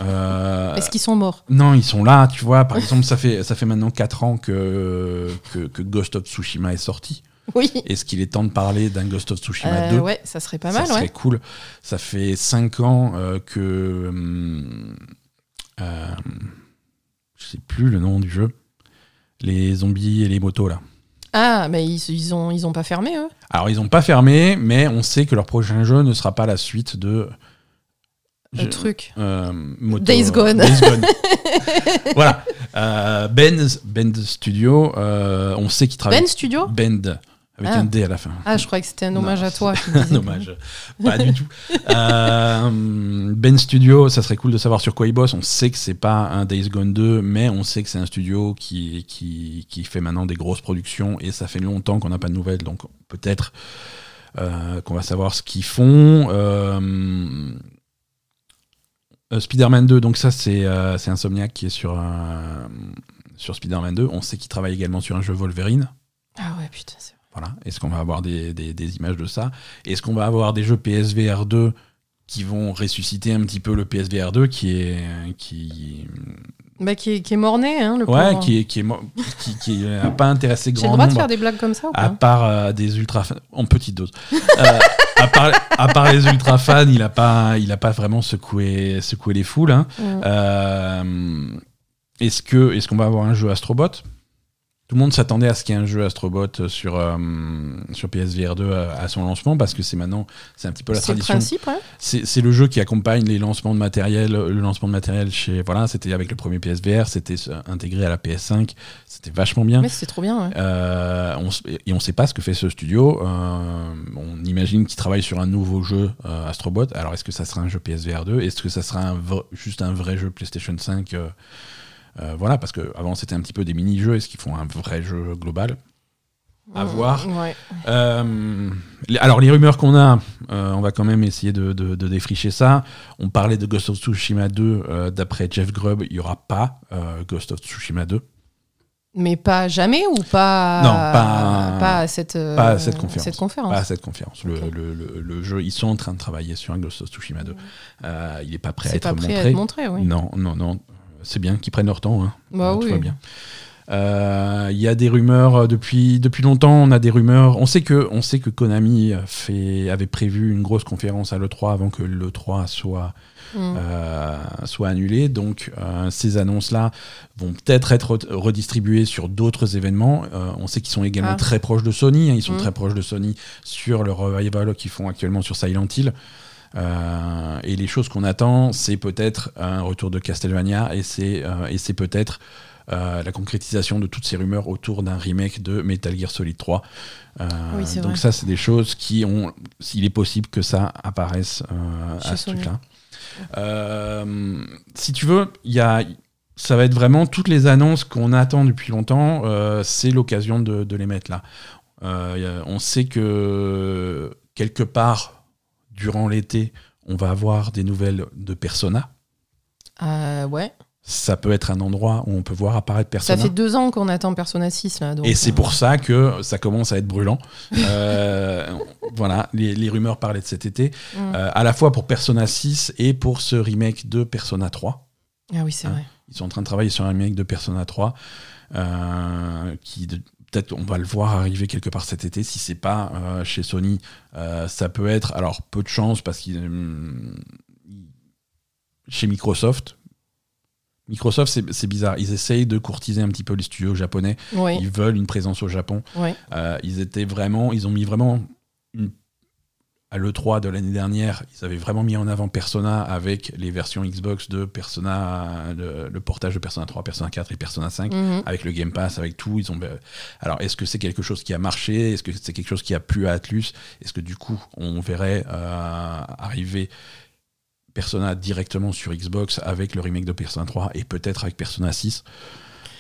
Euh, Est-ce qu'ils sont morts non, ils sont là, tu vois. Par exemple, ça fait, ça fait maintenant 4 ans que, que, que Ghost of Tsushima est sorti. Oui. Est-ce qu'il est temps de parler d'un Ghost of Tsushima Euh, 2 ouais, ça serait pas ça mal, serait ouais. cool. Ça fait 5 ans euh, que. euh, je sais plus le nom du jeu. Les zombies et les motos, là. Ah, mais ils, ils ont, ils ont pas fermé, eux? Alors, ils n'ont pas fermé, mais on sait que leur prochain jeu ne sera pas la suite de. Le truc. euh, moto- Days Gone. Days Gone. voilà. Euh, Bend, Bend Studio, euh, on sait qu'ils travaillent. Ben Studio Bend, avec Ah. un D à la fin. Ah, je croyais que c'était un hommage Non, à toi. Un hommage. Pas du tout. Ben Studio, ça serait cool de savoir sur quoi il bosse. On sait que c'est pas un Days Gone 2, mais on sait que c'est un studio qui, qui, qui fait maintenant des grosses productions et ça fait longtemps qu'on n'a pas de nouvelles, donc peut-être qu'on va savoir ce qu'ils font. Euh, Spider-Man 2, donc ça c'est euh, c'est Insomniac qui est sur, euh, sur Spider-Man 2. On sait qu'il travaille également sur un jeu Wolverine. Ah ouais, putain, c'est vrai. Voilà. Est-ce qu'on va avoir des, des- des images de ça? Est-ce qu'on va avoir des jeux PSVR 2 qui vont ressusciter un petit peu le PSVR 2 qui est qui Bah, qui, est, qui est mort-né, hein, le ouais qui est qui est qui, qui n'a pas intéressé J'ai le grand droit de faire des blagues comme ça ou à pas part euh, des ultra fans en petite dose Euh, à part à part les ultra fans il a pas il a pas vraiment secoué secoué les foules hein. Mm. Euh, est-ce qu'on va avoir un jeu Astrobot? Tout le monde s'attendait à ce qu'il y ait un jeu Astrobot sur euh, sur PSVR 2 à, à son lancement parce que c'est maintenant c'est un petit peu la tradition. ouais. C'est le jeu qui accompagne les lancements de matériel. Le lancement de matériel chez voilà, c'était avec le premier PSVR, c'était intégré à la PS5, c'était vachement bien. Mais c'est trop bien, ouais. Euh, on et on ne sait pas ce que fait ce studio. Euh, on imagine qu'il travaille sur un nouveau jeu Astrobot. Alors est-ce que ça sera un jeu PSVR 2 Est-ce que ça sera un juste un vrai jeu PlayStation 5 euh, Euh, voilà, parce que avant c'était un petit peu des mini-jeux. Est-ce qu'ils font un vrai jeu global À voir. Ouais. Euh, alors les rumeurs qu'on a, euh, on va quand même essayer de, de- de défricher ça. On parlait de Ghost of Tsushima 2. euh, D'après Jeff Grubb, il n'y aura pas euh, Ghost of Tsushima 2. Mais pas jamais ou pas Non, pas- pas à cette euh, pas à cette conférence. cette conférence. Pas à cette conférence. Le, le- le- le jeu, ils sont en train de travailler sur un Ghost of Tsushima 2. Euh, il n'est pas prêt à être pas prêt montré. à être montré, oui. Non, non, non. C'est bien qu'ils prennent leur temps. hein. Bah Tout va bien. Euh, Il y a des rumeurs euh, depuis, depuis longtemps. On a des rumeurs. On sait que, on sait que Konami fait, avait prévu une grosse conférence à l'E3 avant que l'E3 soit, Mm. euh, soit annulé. Donc euh, ces annonces-là vont peut-être être re- redistribuées sur d'autres événements. Euh, on sait qu'ils sont également Ah. très proches de Sony. hein. Ils sont Mm. très proches de Sony sur le revival qu'ils font actuellement sur Silent Hill. Euh, et les choses qu'on attend, c'est peut-être un retour de Castlevania et c'est euh, et c'est peut-être euh, la concrétisation de toutes ces rumeurs autour d'un remake de Metal Gear Solid 3. Euh, Oui, donc vrai. ça, c'est des choses qui ont, s'il est possible que ça apparaisse à ce truc-là. Si tu veux, il y a, ça va être vraiment toutes les annonces qu'on attend depuis longtemps. euh, c'est l'occasion de, de les mettre là. Euh, il on sait que quelque part durant l'été, on va avoir des nouvelles de Persona. Euh, ouais. Ça peut être un endroit où on peut voir apparaître Ça Persona. fait deux ans qu'on attend Persona 6 là. donc, Et c'est euh, pour ça que ça commence à être brûlant. Euh, voilà, les, les rumeurs parlaient de cet été, mm. à la fois pour Persona 6 et pour ce remake de Persona 3. Ah oui, c'est hein. vrai. Ils sont en train de travailler sur un remake de Persona 3, euh, qui peut-être on va le voir arriver quelque part cet été. Si c'est pas euh, chez Sony, euh, ça peut être. Alors peu de chance parce qu'il hum, chez Microsoft. Microsoft, c'est bizarre. Ils essayent de courtiser un petit peu les studios japonais. Oui, Ils veulent une présence au Japon. oui. Euh, ils étaient vraiment, ils ont mis vraiment une- à l'E3 de l'année dernière, ils avaient vraiment mis en avant Persona avec les versions Xbox de Persona, le, le portage de Persona 3, Persona 4 et Persona 5. Mhm. Avec le Game Pass, avec tout, ils ont. Alors, est-ce que c'est quelque chose qui a marché? Est-ce que c'est quelque chose qui a plu à Atlus? Est-ce que du coup, on verrait euh, arriver Persona directement sur Xbox avec le remake de Persona 3 et peut-être avec Persona 6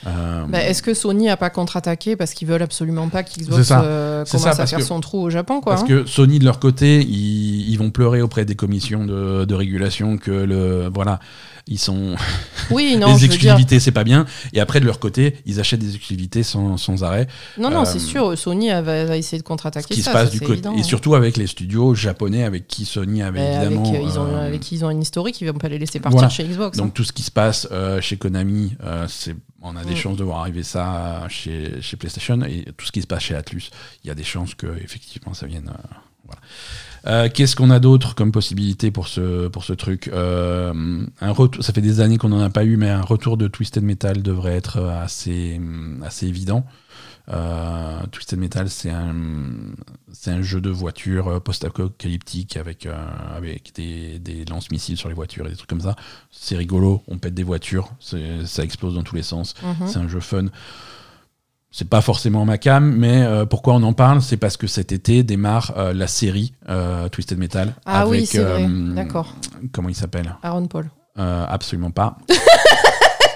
Euh, Bah, Est-ce que Sony a pas contre-attaqué parce qu'ils veulent absolument pas qu'Xbox euh, commence ça, à faire que- son trou au Japon quoi Parce hein. que Sony de leur côté, ils, ils vont pleurer auprès des commissions de, de régulation que le voilà, ils sont Oui, non, les dire. exclusivités c'est pas bien et après de leur côté, ils achètent des exclusivités sans, sans arrêt. Non, non, Euh, c'est sûr, Sony va, va essayer de Ce contre-attaquer qui ça. se passe ça, du côté et hein. surtout avec les studios japonais avec qui Sony avait avec, évidemment euh, ils ont, euh, avec qui ils ont une historique, ils vont pas les laisser partir voilà. chez Xbox. donc hein. tout ce qui se passe euh, chez Konami, euh, c'est on a des Mm. chances de voir arriver ça chez, chez PlayStation et tout ce qui se passe chez Atlus, il y a des chances que effectivement ça vienne. euh, voilà. Euh, Qu'est-ce qu'on a d'autre comme possibilité pour ce, pour ce truc Euh, un retour, Ça fait des années qu'on n'en a pas eu, mais un retour de Twisted Metal devrait être assez, hum, assez évident. Euh, Twisted Metal, c'est un, c'est un jeu de voiture euh, post-apocalyptique avec, euh, avec des, des lance-missiles sur les voitures et des trucs comme ça. C'est rigolo, on pète des voitures, ça explose dans tous les sens. Mhm. C'est un jeu fun. C'est pas forcément ma cam, mais euh, pourquoi on en parle? C'est parce que cet été démarre euh, la série euh, Twisted Metal. Ah oui, avec, c'est vrai. D'accord. Comment il s'appelle? Aaron Paul. Absolument pas.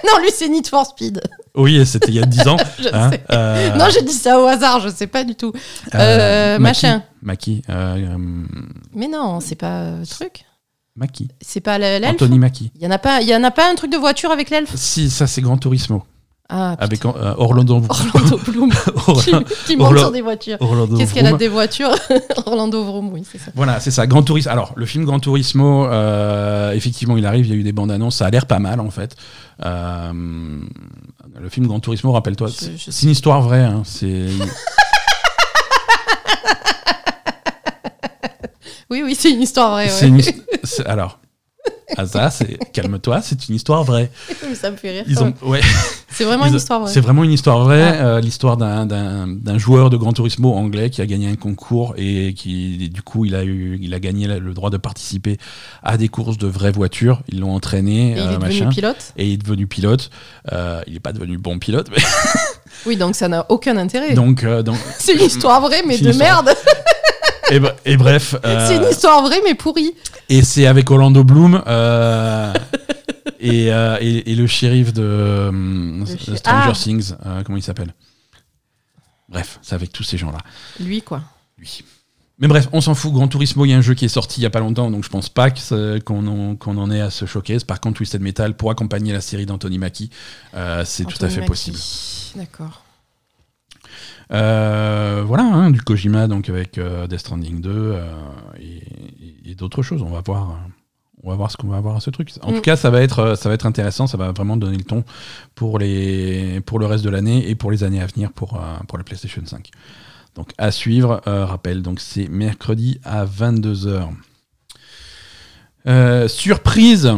Non, lui, c'est Need for Speed. Oui, c'était il y a 10 ans. Je hein, sais. Non, j'ai dit ça au hasard, je sais pas du tout. machin. Maki. Mais non, c'est pas truc. Maki. C'est pas l'elfe. Anthony Maki. Il y en a pas, il y en a pas un truc de voiture avec l'elfe? Si, ça c'est Gran Turismo. Ah, Avec euh, Orlando Orlando Bloom qui, monte Orla- sur des voitures. Qu'est-ce qu'elle a des voitures Orlando Vroom, oui, c'est ça. Voilà, c'est ça. Gran Turismo. Alors, le film Gran Turismo, euh, effectivement, il arrive. Il y a eu des bandes annonces. Ça a l'air pas mal, en fait. Euh, le film Gran Turismo, rappelle-toi, c'est une histoire vraie. hein. C'est Oui, oui, c'est une histoire vraie. Ouais. une alors. Asa, c'est calme-toi, c'est une histoire vraie. Ça me fait rire. Ils ont, ouais, C'est vraiment une histoire vraie. C'est vraiment une histoire vraie, euh, l'histoire d'un- joueur de Gran Turismo anglais qui a gagné un concours et qui, du coup, il a eu, il a gagné le droit de participer à des courses de vraies voitures. Ils l'ont entraîné, Et il euh, est devenu pilote. et il est devenu pilote. Euh, il n'est pas devenu bon pilote, mais Oui, donc ça n'a aucun intérêt. donc, euh, donc C'est une histoire vraie, mais de histoire- merde. Et, bre- et bref, euh, C'est une histoire vraie, mais pourrie. et c'est avec Orlando Bloom. euh, et, euh, et, et le shérif de euh, Stranger Ah. Things, euh, comment il s'appelle? Bref, c'est avec tous ces gens-là. Lui, quoi. Lui. Mais bref, on s'en fout. Grand Turismo, il y a un jeu qui est sorti il y a pas longtemps, donc je pense pas qu'on en, qu'on en ait à se choquer. Par contre, Twisted Metal, pour accompagner la série d'Anthony Mackie, euh, c'est tout à fait Mackie. possible. D'accord. Euh, voilà, hein, du Kojima donc avec euh, Death Stranding 2 euh, et, d'autres choses. On va voir, on va voir ce qu'on va avoir à ce truc. En Mm. tout cas, ça va être, ça va être intéressant. Ça va vraiment donner le ton pour les, pour le reste de l'année et pour les années à venir pour pour la PlayStation 5. Donc à suivre. Rappel, donc c'est mercredi à 22 h surprise.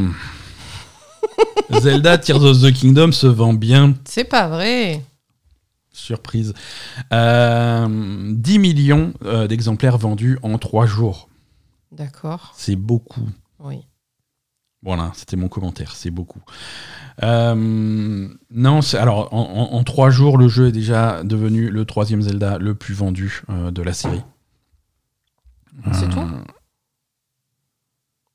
Zelda Tears of the Kingdom se vend bien C'est pas vrai. Surprise. Euh, 10 millions euh, d'exemplaires vendus en 3 jours. D'accord. C'est beaucoup. Oui. Voilà, c'était mon commentaire. C'est beaucoup. Euh, non, alors en, en, en 3 jours, le jeu est déjà devenu le troisième Zelda le plus vendu euh, de la série. C'est Euh, tout?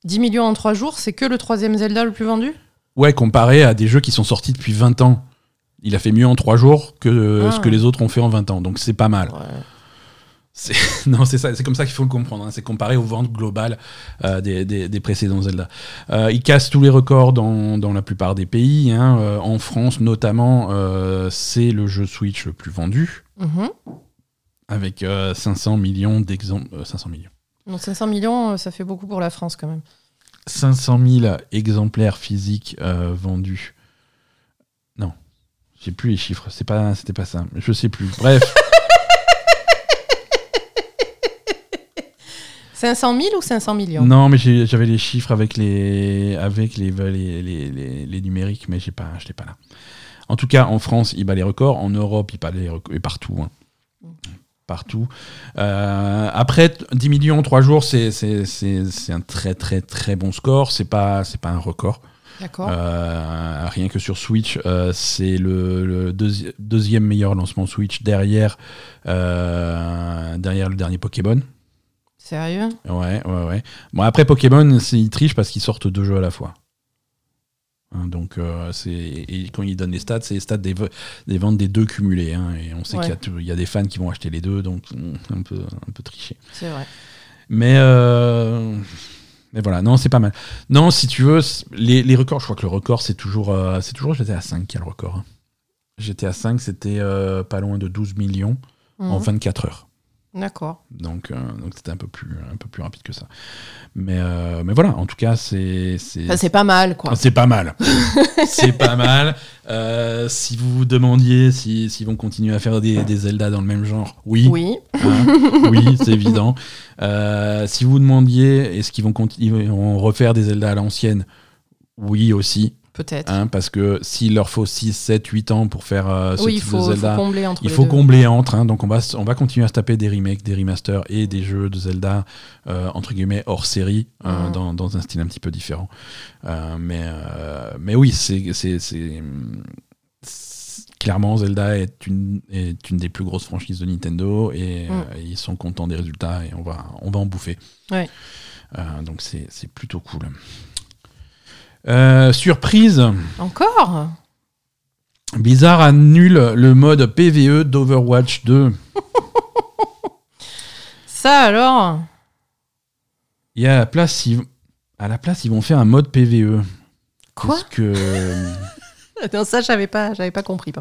10 millions en 3 jours, c'est que le troisième Zelda le plus vendu? Ouais, comparé à des jeux qui sont sortis depuis 20 ans. Il a fait mieux en 3 jours que euh, Ah. ce que les autres ont fait en 20 ans. Donc c'est pas mal. Ouais. Non, c'est ça, c'est comme ça qu'il faut le comprendre. hein. C'est comparé aux ventes globales euh, des, des- des précédents Zelda. Euh, il casse tous les records dans, dans la plupart des pays. hein. Euh, en France, notamment, c'est le jeu Switch le plus vendu, Mhm. avec euh, 500 millions d'exemplaires. 500 millions. Donc 500 millions, ça fait beaucoup pour la France quand même. 500 000 exemplaires physiques vendus. J'ai plus les chiffres. C'est pas, c'était pas ça. Je sais plus. Bref. 500 000 ou 500 millions? Non, mais j'avais les chiffres avec les, avec les, les, les, les- les numériques, mais j'ai pas, je l'ai pas là. En tout cas, en France, il bat les records. En Europe, il bat les records. Et partout. hein. Partout. Euh, après, t- 10 millions en 3 jours, c'est un très, très, très bon score. C'est pas, c'est pas un record. Euh, rien que sur Switch, euh, c'est le, le deuxi- deuxième meilleur lancement Switch derrière, euh, derrière le dernier Pokémon. Sérieux? Ouais, ouais, ouais. Bon, après Pokémon, c'est- ils trichent parce qu'ils sortent deux jeux à la fois. Hein, donc, c'est et quand ils donnent les stats, c'est les stats des, ventes des deux cumulés. hein, et on sait Ouais. qu'il y a y, des fans qui vont acheter les deux, donc on- un peu, un peu triché. C'est vrai. Mais, euh, mais voilà, non, c'est pas mal. Non, si tu veux, les, les records, je crois que le record, c'est toujours, euh, c'est toujours GTA 5 qui a le record. hein. GTA 5, c'était euh, pas loin de 12 millions en Mhm. 24 heures. D'accord. Donc, euh, donc c'était un peu plus, un peu plus rapide que ça. Mais, euh, mais voilà, en tout cas, c'est, c'est, Enfin, pas mal, quoi. Ah, c'est pas mal. c'est pas mal. Euh, si vous vous demandiez si- s'ils vont continuer à faire des, des Zelda dans le même genre, oui, Oui. hein, oui, c'est évident. Si vous vous demandiez est-ce qu'ils vont, ils vont refaire des Zelda à l'ancienne, oui aussi, Peut-être. hein, parce que s'il leur faut 6, 7, 8 ans pour faire euh, ce oui, il type faut, de faut Zelda, combler entre il faut combler entre, hein, donc on va, on va continuer à se taper des remakes, des remasters et des jeux de Zelda, euh, entre guillemets, hors série, euh, Mhm. dans, dans un style un petit peu différent. Mais, mais oui, c'est. Clairement, Zelda est une, est une des plus grosses franchises de Nintendo et Mm. euh, ils sont contents des résultats et on va, on va en bouffer. Ouais. Euh, donc c'est c'est plutôt cool. Euh, surprise, Encore Blizzard annule le mode PVE d'Overwatch 2. Ça alors Et à la place, ils, à la place, ils vont faire un mode PVE. Quoi Parce que. Non, ça, j'avais pas, j'avais pas compris.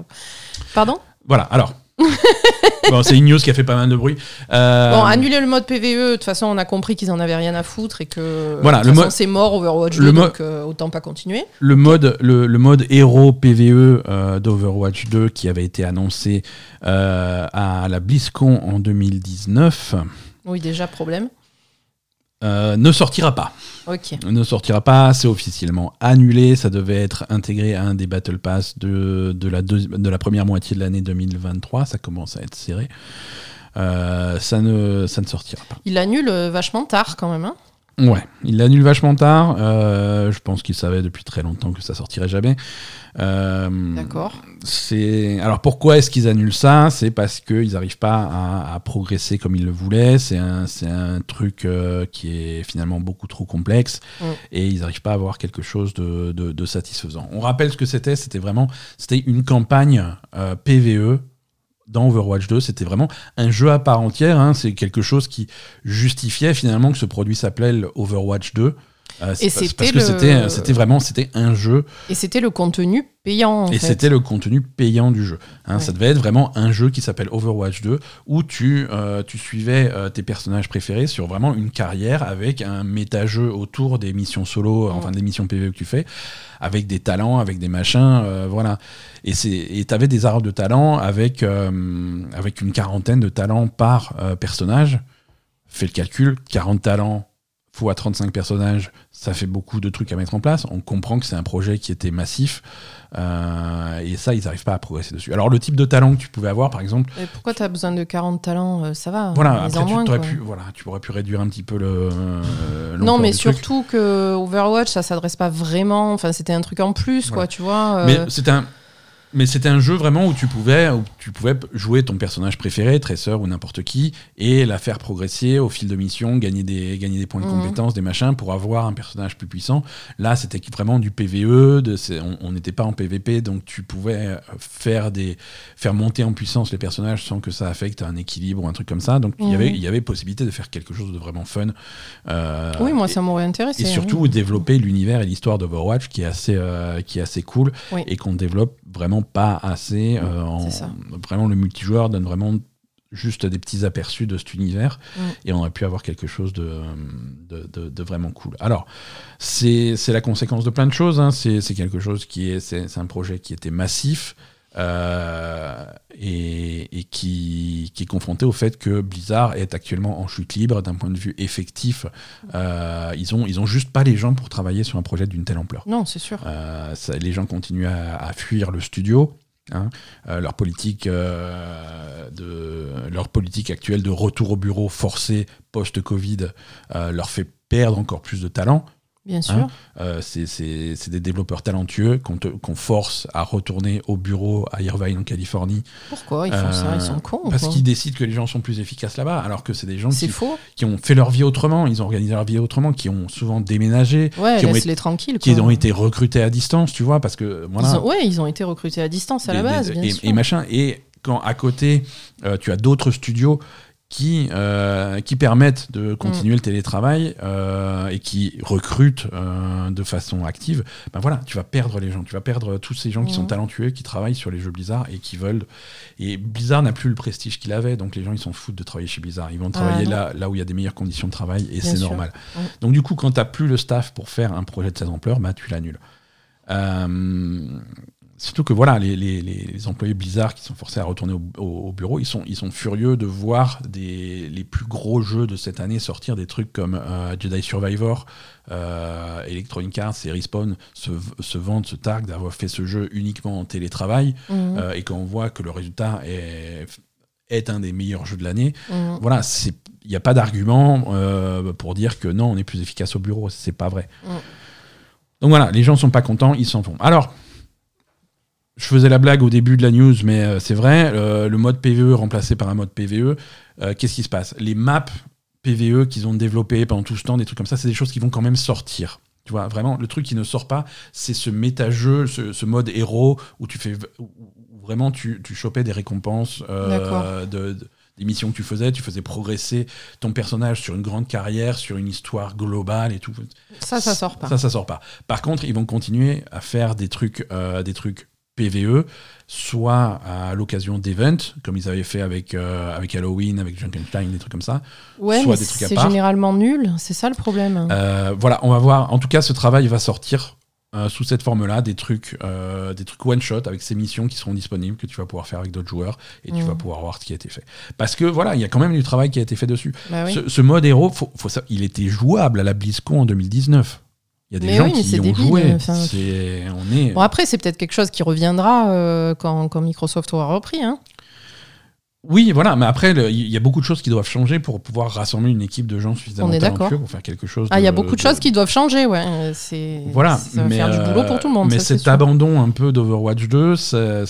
Pardon voilà, alors. bon, c'est une news qui a fait pas mal de bruit. Euh, Bon, annuler le mode PVE, de toute façon, on a compris qu'ils en avaient rien à foutre et que Voilà, le mode- c'est mort Overwatch le 2, mo- donc euh, autant pas continuer. le, mode, le, le mode héros PVE euh, d'Overwatch 2 qui avait été annoncé à la BlizzCon en 2019 Oui, déjà, problème. Euh, ne sortira pas. Ok. ne sortira pas, c'est officiellement annulé. Ça devait être intégré à un des Battle Pass de, de, la, deuxi- de la première moitié de l'année 2023. Ça commence à être serré. Euh, ça, ne, ça ne sortira pas. Il annule euh, vachement tard quand même. Hein Ouais, il l'annule vachement tard. Euh, je pense qu'il savait depuis très longtemps que ça sortirait jamais. Euh, D'accord. c'est alors pourquoi est-ce qu'ils annulent ça? C'est parce qu'ils n'arrivent pas à, à progresser comme ils le voulaient. C'est un, c'est un truc euh, qui est finalement beaucoup trop complexe Mm. et ils n'arrivent pas à avoir quelque chose de, de- de satisfaisant. On rappelle ce que c'était. C'était vraiment c'était une campagne euh, PVE dans Overwatch 2. C'était vraiment un jeu à part entière. hein. C'est quelque chose qui justifiait finalement que ce produit s'appelait Overwatch 2. Euh, c'est Et parce- que le- c'était vraiment c'était un jeu Et c'était le contenu payant. en et c'était le contenu payant du jeu. Hein, Ouais. Ça devait être vraiment un jeu qui s'appelle Overwatch 2, où tu, euh, tu suivais euh, tes personnages préférés sur vraiment une carrière avec un méta-jeu autour des missions solo, euh, Ouais. enfin des missions PvE que tu fais, avec des talents, avec des machins, euh, voilà. Et tu avais des arbres de talents avec, euh, avec une quarantaine de talents par euh, personnage. Fais le calcul, 40 talents fois 35 personnages, ça fait beaucoup de trucs à mettre en place. On comprend que c'est un projet qui était massif. euh, et ça, ils n'arrivent pas à progresser dessus. Alors, le type de talent que tu pouvais avoir, par exemple, Et pourquoi tu as besoin de 40 talents euh, Ça va. voilà, mais après, tu, moins, quoi. pu, voilà, tu aurais pu réduire un petit peu le. euh, Non, mais truc. surtout que Overwatch, ça s'adresse pas vraiment. Enfin, c'était un truc en plus, Voilà. quoi, tu vois. euh, Mais c'était un. Mais c'était un jeu vraiment où tu pouvais, où tu pouvais jouer ton personnage préféré, Tracer ou n'importe qui, et la faire progresser au fil de mission, gagner des, gagner des points de Mhm. compétences, des machins, pour avoir un personnage plus puissant. Là, c'était vraiment du PVE, de, on- n'était pas en PVP, donc tu pouvais faire, des, faire monter en puissance les personnages sans que ça affecte un équilibre ou un truc comme ça. Donc il y avait, y avait possibilité de faire quelque chose de vraiment fun. Euh, oui, moi, et- ça m'aurait intéressé. et hein. surtout développer l'univers et l'histoire d'Overwatch qui est assez euh, qui est assez cool Oui. et qu'on développe vraiment pas assez euh, en- vraiment le multijoueur donne vraiment juste des petits aperçus de cet univers et on aurait pu avoir quelque chose de, de, de- de vraiment cool. Alors, c'est la conséquence de plein de choses. hein. C'est quelque chose qui est. C'est un projet qui était massif. Euh, et, et qui, qui est confronté au fait que Blizzard est actuellement en chute libre d'un point de vue effectif. Euh, ils ont ils ont juste pas les gens pour travailler sur un projet d'une telle ampleur. Non, c'est sûr. Euh, ça- les gens continuent à, à fuir le studio. hein. Euh, leur politique euh, de leur politique actuelle de retour au bureau forcé post-Covid euh, leur fait perdre encore plus de talent. Bien sûr. Hein Euh, c'est des développeurs talentueux qu'on force à retourner au bureau à Irvine en Californie Pourquoi ils font ça? Euh, Ils sont cons. parce qu'ils décident que les gens sont plus efficaces là-bas, alors que c'est des gens qui, faux. qui ont fait leur vie autrement, ils ont organisé leur vie autrement, qui ont souvent déménagé, Ouais, qui ont laisse-les tranquilles. qui quoi. ont été recrutés à distance, tu vois, parce que voilà. Ils ont, ouais, ils ont été recrutés à distance à la base, des- bien et, sûr. et machin. Et quand à côté, euh, tu as d'autres studios qui, euh, qui permettent de continuer le télétravail euh, et qui recrutent euh, de façon active, ben voilà, tu vas perdre les gens. Tu vas perdre tous ces gens qui sont Mhm. talentueux, qui travaillent sur les jeux Blizzard et qui veulent. Et Blizzard n'a plus le prestige qu'il avait, donc les gens ils s'en foutent de travailler chez Blizzard. Ils vont travailler non. là, là où il y a des meilleures conditions de travail et c'est normal. Mhm. Donc du coup, quand tu n'as plus le staff pour faire un projet de cette ampleur, bah, tu l'annules. Surtout que voilà, les, les- employés Blizzard qui sont forcés à retourner au, au- au bureau, ils sont, ils sont furieux de voir des, les plus gros jeux de cette année sortir des trucs comme euh, Jedi Survivor, euh, Electronic Arts et Respawn se, se vantent, se targuent d'avoir fait ce jeu uniquement en télétravail. Mhm. euh, et quand on voit que le résultat est, est un des meilleurs jeux de l'année, Mhm. voilà, c'est il n'y a pas d'argument euh, pour dire que non, on est plus efficace au bureau, c'est pas vrai. Mm. Donc voilà, les gens sont pas contents, ils s'en vont. Alors, je faisais la blague au début de la news, mais euh, c'est vrai, euh, le mode PVE remplacé par un mode PVE, euh, qu'est-ce qui se passe? Les maps PVE qu'ils ont développées pendant tout ce temps, des trucs comme ça, c'est des choses qui vont quand même sortir. Tu vois, vraiment, le truc qui ne sort pas, c'est ce méta-jeu, ce, ce mode héros où tu fais où- vraiment tu, tu chopais des récompenses euh, D'accord. de, de- des missions que tu faisais, tu faisais progresser ton personnage sur une grande carrière, sur une histoire globale et tout. Ça, ça sort pas. Ça, ça sort pas. Par contre, ils vont continuer à faire des trucs, euh, des trucs PVE, soit à l'occasion d'events, comme ils avaient fait avec, euh, avec Halloween, avec Junkenstein, des trucs comme ça. ouais, soit mais des trucs à c'est généralement nul. C'est ça le problème. Euh, voilà, on va voir. En tout cas, ce travail va sortir euh, sous cette forme-là, des trucs, euh, des trucs one shot avec ces missions qui seront disponibles que tu vas pouvoir faire avec d'autres joueurs et tu vas pouvoir voir ce qui a été fait. Parce que voilà, il y a quand même du travail qui a été fait dessus. Bah oui. ce, ce mode héros, faut, faut ça, il était jouable à la BlizzCon en 2019. Il y a des Mais gens oui, qui ont débile, joué. enfin. C'est, on est. Bon, après, c'est peut-être quelque chose qui reviendra euh, quand, quand Microsoft aura repris. Hein. Oui, voilà, mais après, il y a beaucoup de choses qui doivent changer pour pouvoir rassembler une équipe de gens suffisamment est talentueux pour faire quelque chose. Ah, il y a beaucoup de choses qui doivent changer, ouais. Euh, C'est, Voilà, ça va mais, faire du boulot pour tout le monde. Mais ça, cet abandon un peu d'Overwatch 2, ça,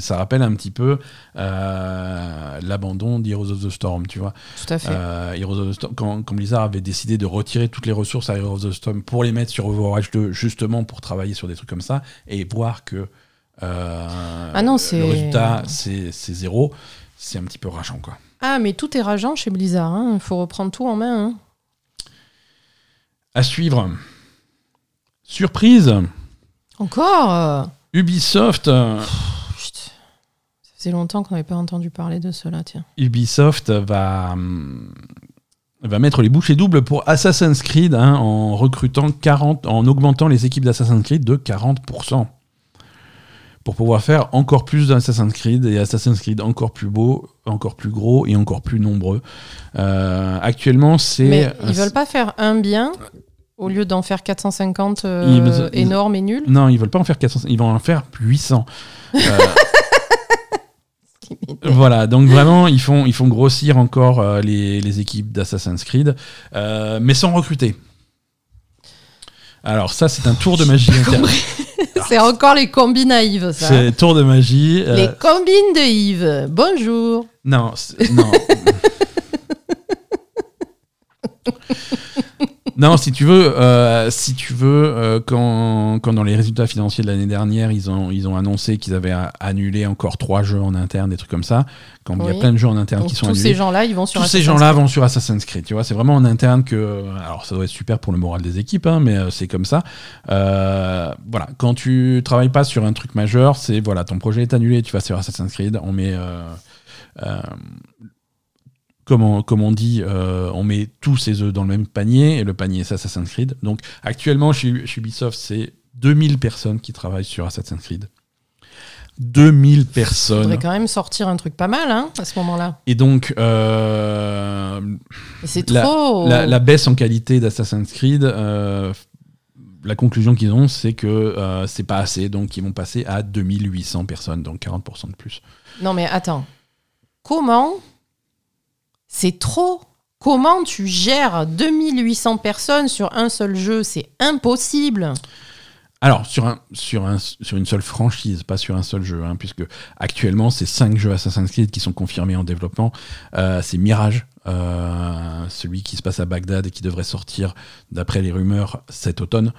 ça rappelle un petit peu euh, l'abandon d'Heroes of the Storm, tu vois. Tout à fait. Euh, Heroes of the Storm, quand, quand Blizzard avait décidé de retirer toutes les ressources à Heroes of the Storm pour les mettre sur Overwatch 2, justement pour travailler sur des trucs comme ça, et voir que euh, Ah non, le résultat, c'est zéro, c'est un petit peu rageant, quoi. Ah, mais tout est rageant chez Blizzard. Il faut reprendre tout en main. hein. À suivre. Surprise Encore? Ubisoft, faisait longtemps qu'on n'avait pas entendu parler de cela, tiens. Ubisoft va, hum, va mettre les bouchées doubles pour Assassin's Creed hein, en recrutant 40, en augmentant les équipes d'Assassin's Creed de 40%. Pour pouvoir faire encore plus d'Assassin's Creed et Assassin's Creed encore plus beau, encore plus gros et encore plus nombreux. Euh, actuellement, c'est. Mais ils veulent pas faire un bien au lieu d'en faire 450 euh, Ils- ils- énormes et nuls. Non, ils veulent pas en faire 400, ils vont en faire 800. Euh, Voilà, donc vraiment, ils font, ils font grossir encore euh, les, les équipes d'Assassin's Creed, euh, mais sans recruter. Alors ça, c'est un tour de magie. inter- C'est encore les combines à Yves, ça. C'est tour de magie. euh, Les combines de Yves. Bonjour. Non, non. non, si tu veux, euh, si tu veux, euh, quand, quand dans les résultats financiers de l'année dernière, ils ont, ils ont annoncé qu'ils avaient annulé encore trois jeux en interne, des trucs comme ça. Quand il y a plein de jeux en interne Donc, qui sont tous annulés. ces gens-là, ils vont sur Tous ces Assassin's gens-là Creed. vont sur Assassin's Creed, tu vois. C'est vraiment en interne que. Alors, ça doit être super pour le moral des équipes, hein, mais euh, c'est comme ça. Euh, voilà, quand tu travailles pas sur un truc majeur, c'est voilà, ton projet est annulé, tu vas sur Assassin's Creed, on met. euh, euh, comme, on, comme on dit, euh, on met tous ses œufs dans le même panier, et le panier c'est Assassin's Creed. Donc, actuellement, chez, chez Ubisoft, c'est 2000 personnes qui travaillent sur Assassin's Creed. 2000 Il personnes. faudrait quand même sortir un truc pas mal hein, à ce moment-là. Et donc, euh, c'est La- trop. la, la baisse en qualité d'Assassin's Creed, euh, la conclusion qu'ils ont, c'est que euh, c'est pas assez, donc ils vont passer à 2800 personnes, donc 40% de plus. Non, mais attends. Comment C'est trop. Comment tu gères 2800 personnes sur un seul jeu? C'est impossible. Alors, sur, un, sur, un, sur une seule franchise, pas sur un seul jeu, hein, puisque actuellement, c'est 5 jeux Assassin's Creed qui sont confirmés en développement. Euh, c'est Mirage, euh, celui qui se passe à Bagdad et qui devrait sortir, d'après les rumeurs, cet automne.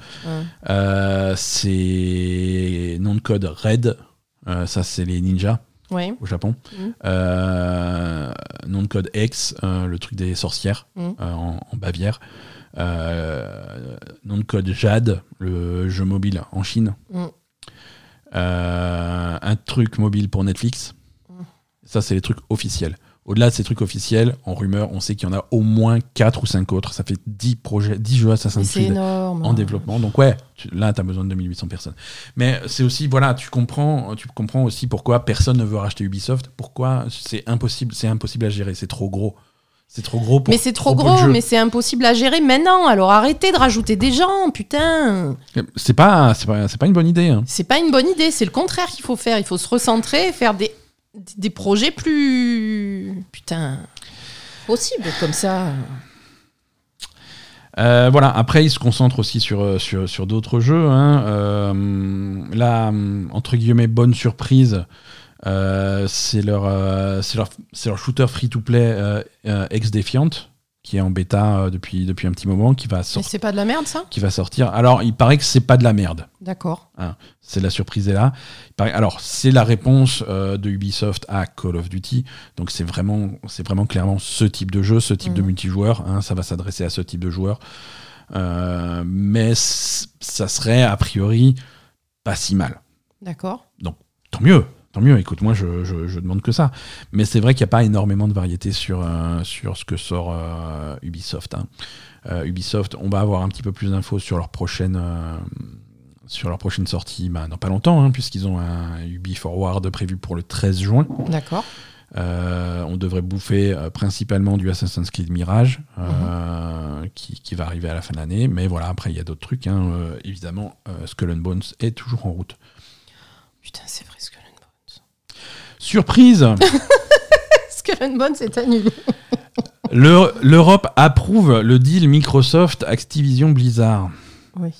Euh, c'est nom de code Red, ça c'est les ninjas. Au Japon. Mhm. Euh, nom de code X, euh, le truc des sorcières Mhm. euh, en, en Bavière. Euh, nom de code Jade, le jeu mobile en Chine. Euh, un truc mobile pour Netflix. Mhm. Ça, c'est les trucs officiels. Au-delà de ces trucs officiels, en rumeur, on sait qu'il y en a au moins 4 ou 5 autres. Ça fait 10, projets, 10 jeux Assassin's Creed énorme. en développement. Donc ouais, tu- là, tu as besoin de 2800 personnes. Mais c'est aussi, voilà, tu comprends, tu comprends aussi pourquoi personne ne veut racheter Ubisoft, pourquoi c'est impossible, c'est impossible à gérer, c'est trop gros. C'est trop gros pour Mais c'est trop gros, mais c'est impossible à gérer maintenant. Alors arrêtez de rajouter des gens, putain. C'est pas, c'est pas, pas une bonne idée. hein. C'est pas une bonne idée, c'est le contraire qu'il faut faire. Il faut se recentrer, faire des, des projets plus. Putain. Possible comme ça. Euh, voilà, après, ils se concentrent aussi sur, euh, sur, d'autres jeux. hein. Euh, la, entre guillemets, bonne surprise, euh, c'est leur, shooter free-to-play Ex-Defiant, qui est en bêta euh, depuis, depuis un petit moment, qui va, sortir c'est pas de la merde ça? qui va sortir. Alors, il paraît que c'est pas de la merde. D'accord. C'est la surprise est là. Paraît- Alors, c'est la réponse euh, de Ubisoft à Call of Duty. Donc, c'est vraiment, c'est vraiment clairement ce type de jeu, ce type de Mhm. multijoueur. hein. ça va s'adresser à ce type de joueur. Euh, mais ça serait a priori pas si mal. D'accord. Tant mieux. Tant mieux, écoute, moi je, je, je demande que ça. Mais c'est vrai qu'il n'y a pas énormément de variété sur, euh, sur ce que sort euh, Ubisoft. hein. Euh, Ubisoft, on va avoir un petit peu plus d'infos sur leur prochaine, sur leur prochaine sortie bah, dans pas longtemps, hein, puisqu'ils ont un Ubi Forward prévu pour le 13 juin. D'accord. Euh, on devrait bouffer euh, principalement du Assassin's Creed Mirage, euh, qui, qui va arriver à la fin de l'année. Mais voilà, après, il y a d'autres trucs. hein. Évidemment, Skull and Bones est toujours en route. Putain, c'est vrai Surprise Skull Bones est annulé? Le- L'Europe approuve le deal Microsoft Activision Blizzard. Oui.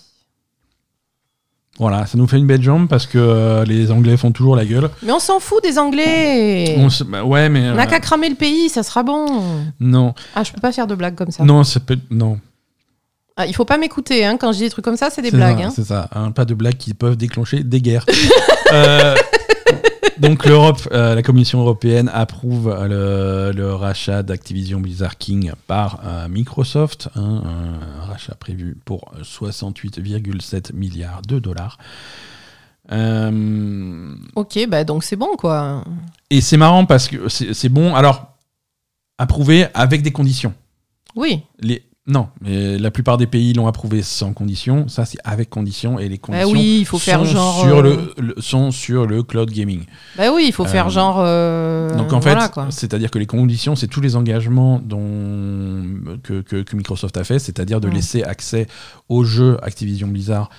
Voilà, ça nous fait une belle jambe parce que euh, les Anglais font toujours la gueule. Mais on s'en fout des Anglais. On bah ouais, mais On euh, n'a qu'à cramer le pays, ça sera bon. non, Ah, je peux pas faire de blagues comme ça. non, ça peut non. Ah, il faut pas m'écouter, hein. quand je dis des trucs comme ça, c'est des C'est blagues. ça, hein. C'est ça, hein, pas de blagues qui peuvent déclencher des guerres. Euh, donc l'Europe, euh, la Commission européenne approuve le, le rachat d'Activision Blizzard King par euh, Microsoft, hein, un rachat prévu pour 68,7 milliards de dollars. Euh, Ok, bah donc c'est bon quoi. et c'est marrant parce que c'est bon. Alors, approuvé avec des conditions. Oui, Les, non, mais la plupart des pays l'ont approuvé sans condition. Ça, c'est avec condition. Et les bah conditions oui, il faut faire sont, genre. sur le, le- sont sur le cloud gaming. Bah oui, il faut faire Euh, genre. euh, Donc en fait, voilà, c'est-à-dire que les conditions, c'est tous les engagements dont, que, que- que Microsoft a fait, c'est-à-dire de laisser accès aux jeux Activision Blizzard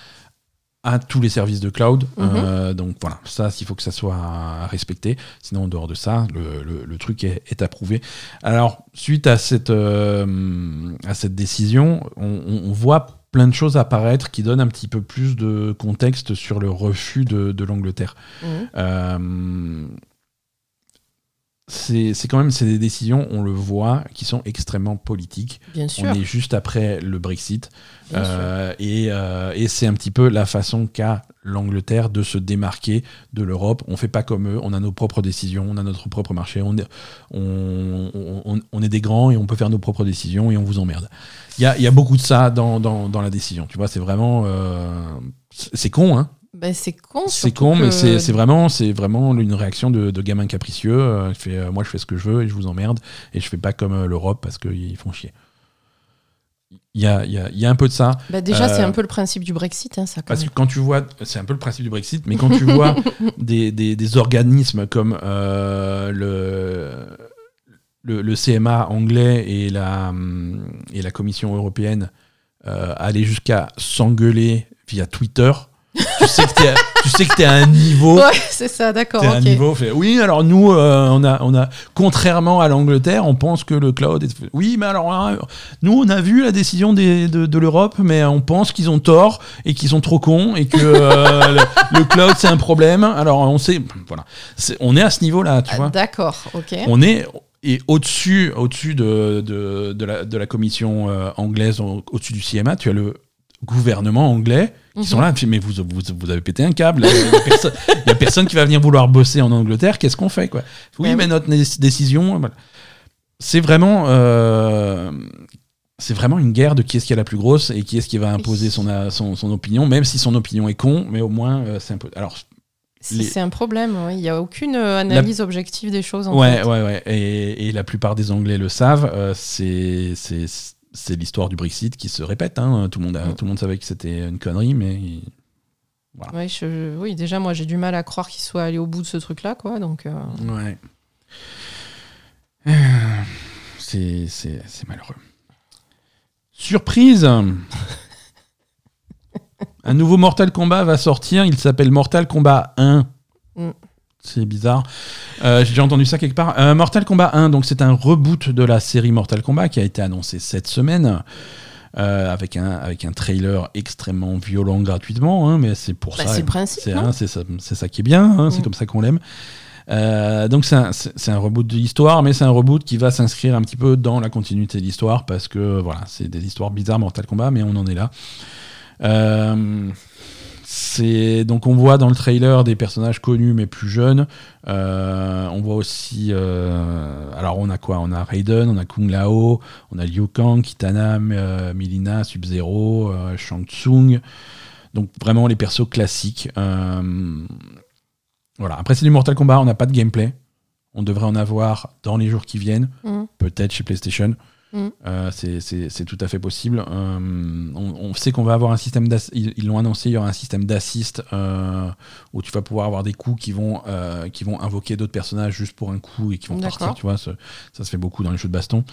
à tous les services de cloud. Mhm. Euh, donc voilà, ça, il faut que ça soit respecté. Sinon, en dehors de ça, le, le- le truc est, est approuvé. Alors, suite à cette, euh, à cette décision, on, voit plein de choses apparaître qui donnent un petit peu plus de contexte sur le refus de, de l'Angleterre. Mhm. Euh, c'est quand même c'est des décisions, on le voit, qui sont extrêmement politiques. Bien sûr. On est juste après le Brexit. bien sûr. Euh, et euh, et c'est un petit peu la façon qu'a l'Angleterre de se démarquer de l'Europe. On fait pas comme eux, on a nos propres décisions, on a notre propre marché, on est, on, on- est des grands et on peut faire nos propres décisions et on vous emmerde. Il y a, il y a beaucoup de ça dans, dans, dans la décision. Tu vois, c'est vraiment... euh, c'est con, hein Bah, c'est con. c'est con, mais que- c'est c'est vraiment, c'est vraiment une réaction de, de gamin capricieux. euh, fait, euh, moi, je fais ce que je veux et je vous emmerde. Et je fais pas comme euh, l'Europe parce qu'ils font chier. Il y a, y, a, y a un peu de ça. Bah, déjà, c'est un peu le principe du Brexit, hein, ça. Quand Parce que quand tu vois, c'est un peu le principe du Brexit, mais quand tu vois des, des- des organismes comme le, le, le CMA anglais et la, hum, et la Commission européenne aller jusqu'à s'engueuler via Twitter, tu sais que t'es tu sais que t'es à un niveau. Ouais, c'est ça, d'accord. À un niveau fait, oui, alors nous, euh, on, a, on a, contrairement à l'Angleterre, on pense que le cloud est. Oui, mais alors, hein, nous, on a vu la décision des- de, de l'Europe, mais on pense qu'ils ont tort et qu'ils sont trop cons et que euh, le, le cloud, c'est un problème. Alors, on sait. Voilà. On est à ce niveau-là, tu Ah, vois. D'accord, ok. On est. Et au-dessus, au-dessus de, de, de la, de la commission euh, anglaise, au- au-dessus du CMA, tu as le gouvernement anglais qui Mhm. sont là. Mais vous, vous, vous avez pété un câble. Il n'y a, personne- qui va venir vouloir bosser en Angleterre. Qu'est-ce qu'on fait quoi? Oui, mais oui. notre décision. voilà. C'est vraiment. euh, c'est vraiment une guerre de qui est-ce qui est la plus grosse et qui est-ce qui va imposer son, son, son opinion, même si son opinion est con, mais au moins euh, c'est un peu. Alors, C'est les- c'est un problème, ouais. il n'y a aucune euh, analyse objective des choses. En ouais, fait. ouais, ouais. Et, et la plupart des Anglais le savent. euh, c'est c'est l'histoire du Brexit qui se répète. hein. Tout le monde a- Mm. tout le monde savait que c'était une connerie, mais Ouais, je- oui, déjà, moi, j'ai du mal à croire qu'il soit allé au bout de ce truc-là, quoi. Donc, euh, ouais. Euh, C'est c'est c'est malheureux. Surprise. Un nouveau Mortal Kombat va sortir. Il s'appelle Mortal Kombat 1. Mm. C'est bizarre. Euh, J'ai déjà entendu ça quelque part. Euh, Mortal Kombat 1, donc c'est un reboot de la série Mortal Kombat qui a été annoncé cette semaine. euh, avec, un, avec un trailer extrêmement violent gratuitement, hein, mais c'est pour bah, ça. c'est le principe. C'est hein, ça, qui est bien, hein, c'est Mm. comme ça qu'on l'aime. Euh, donc c'est un, un reboot de l'histoire, mais c'est un reboot qui va s'inscrire un petit peu dans la continuité de l'histoire parce que voilà, c'est des histoires bizarres Mortal Kombat, mais on en est là. Euh, c'est donc on voit dans le trailer des personnages connus mais plus jeunes. Euh, on voit aussi, euh, alors on a quoi? On a Raiden, on a Kung Lao, on a Liu Kang, Kitana, euh, Milina, Sub-Zero, euh, Shang Tsung. Donc vraiment les persos classiques. Voilà. Après c'est du Mortal Kombat, on n'a pas de gameplay. On devrait en avoir dans les jours qui viennent, Mm. peut-être chez PlayStation. Mm. Euh, c'est- tout à fait possible. Euh, on, on sait qu'on va avoir un système ils l'ont annoncé, il y aura un système d'assist euh, où tu vas pouvoir avoir des coups qui vont, euh, qui vont invoquer d'autres personnages juste pour un coup et qui vont partir. Tu vois, ce- ça se fait beaucoup dans les jeux de baston.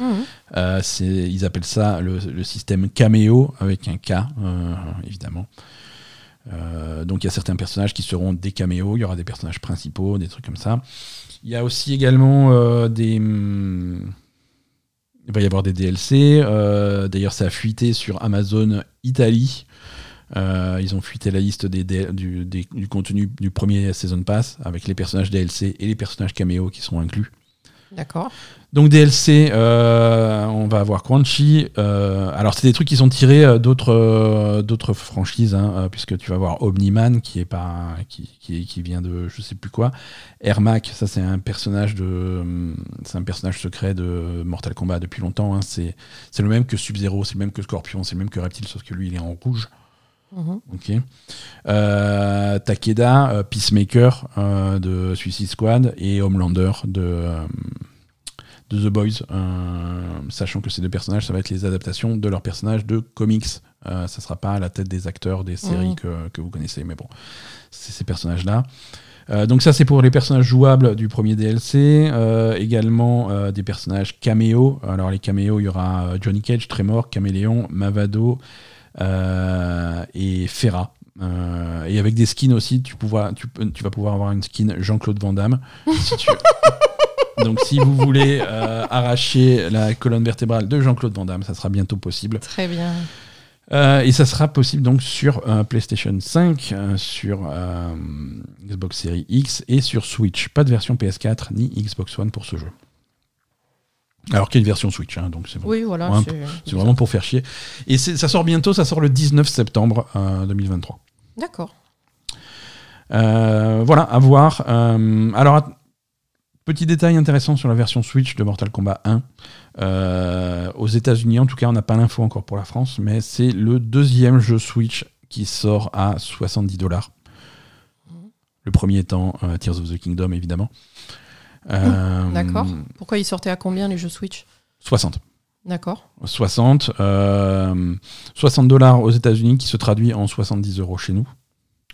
Euh, c'est- ils appellent ça le, le système caméo avec un K, évidemment. Donc il y a certains personnages qui seront des caméos, il y aura des personnages principaux, des trucs comme ça. Il y a aussi également des... hum, il va y avoir des DLC. euh, D'ailleurs, ça a fuité sur Amazon Italie. Euh, ils ont fuité la liste du, du contenu du premier Season Pass avec les personnages DLC et les personnages caméos qui sont inclus. D'accord. Donc DLC, euh, on va avoir Crunchy. euh, alors c'est des trucs qui sont tirés euh, d'autres franchises, hein, puisque tu vas voir Omniman qui est pas qui, vient de je sais plus quoi. Ermac, ça c'est un personnage de hum, c'est un personnage secret de Mortal Kombat depuis longtemps. hein, c'est c'est le même que Sub Zero, c'est le même que Scorpion, c'est le même que Reptile, sauf que lui il est en rouge. Mhm. Ok. Euh, Takeda, euh, Peacemaker euh, de Suicide Squad et Homelander de, euh, de The Boys. sachant que ces deux personnages, ça va être les adaptations de leurs personnages de comics. Ça sera pas à la tête des acteurs des séries Mhm. que, que vous connaissez, mais bon, c'est ces personnages-là. Donc ça c'est pour les personnages jouables du premier DLC, également des personnages caméos. Alors les caméos, il y aura Johnny Cage, Tremor, Caméléon, Mavado et Ferra. Euh, et avec des skins aussi, tu, pouvoir, tu, vas pouvoir avoir une skin Jean-Claude Van Damme. si tu- Donc si vous voulez euh, arracher la colonne vertébrale de Jean-Claude Van Damme, ça sera bientôt possible. Très bien. Euh, et ça sera possible donc sur euh, PlayStation 5, euh, sur euh, Xbox Series X et sur Switch. Pas de version PS4 ni Xbox One pour ce jeu. Alors qu'il y a une version Switch, hein, donc c'est bon. Oui, voilà. Ouais, c'est- C'est vraiment pour faire chier. Et ça sort bientôt, ça sort le 19 septembre euh, 2023. D'accord. Euh, voilà, à voir. Euh, alors, petit détail intéressant sur la version Switch de Mortal Kombat 1. Euh, aux États-Unis, en tout cas, on n'a pas l'info encore pour la France, mais c'est le deuxième jeu Switch qui sort à 70 dollars. Le premier étant euh, Tears of the Kingdom, évidemment. Euh, D'accord. Pourquoi ils sortaient à combien les jeux Switch 60. D'accord. 60. euh, 60 dollars aux États-Unis qui se traduit en 70 euros chez nous.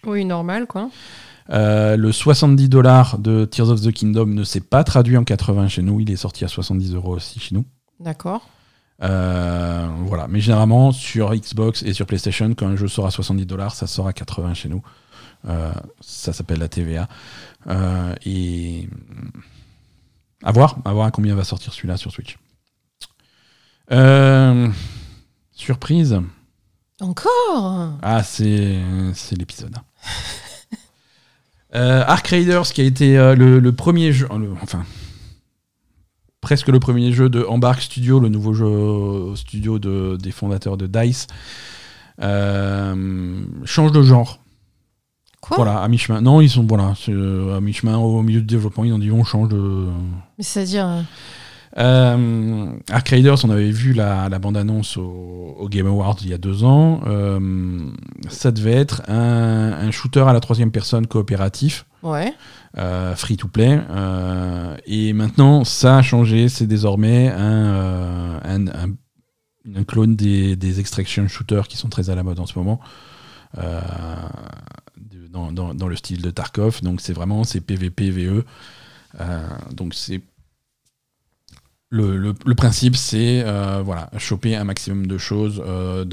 Oui, normal, quoi. Euh, le 70 dollars de Tears of the Kingdom ne s'est pas traduit en 80 chez nous. Il est sorti à 70 euros aussi chez nous. D'accord. Euh, voilà. Mais généralement, sur Xbox et sur PlayStation, quand un jeu sort à 70 dollars, ça sort à 80 chez nous. Euh, ça s'appelle la TVA. Euh, et à voir, à voir à combien va sortir celui-là sur Switch. Euh, surprise. Encore? Ah, c'est c'est l'épisode. Euh, Ark Raiders, qui a été euh, le, le premier jeu, le- enfin presque le premier jeu de Embark Studio, le nouveau jeu studio de, des fondateurs de Dice, euh, change de genre. Quoi Voilà, à mi-chemin. Non, ils sont voilà, euh, à mi-chemin, au milieu du développement, ils ont dit on change de. Mais c'est-à-dire. euh, Euh, Ark Raiders, on avait vu la, la bande-annonce au, au Game Awards il y a deux ans. Euh, ça devait être un, un shooter à la troisième personne coopératif, Ouais. euh, free-to-play. euh, et maintenant, ça a changé. C'est désormais un, un, un- un clone des, des extraction shooters qui sont très à la mode en ce moment. Dans, le style de Tarkov. Donc c'est vraiment c'est PVP VE. Euh, donc c'est le, principe, c'est euh, voilà, choper un maximum de choses euh,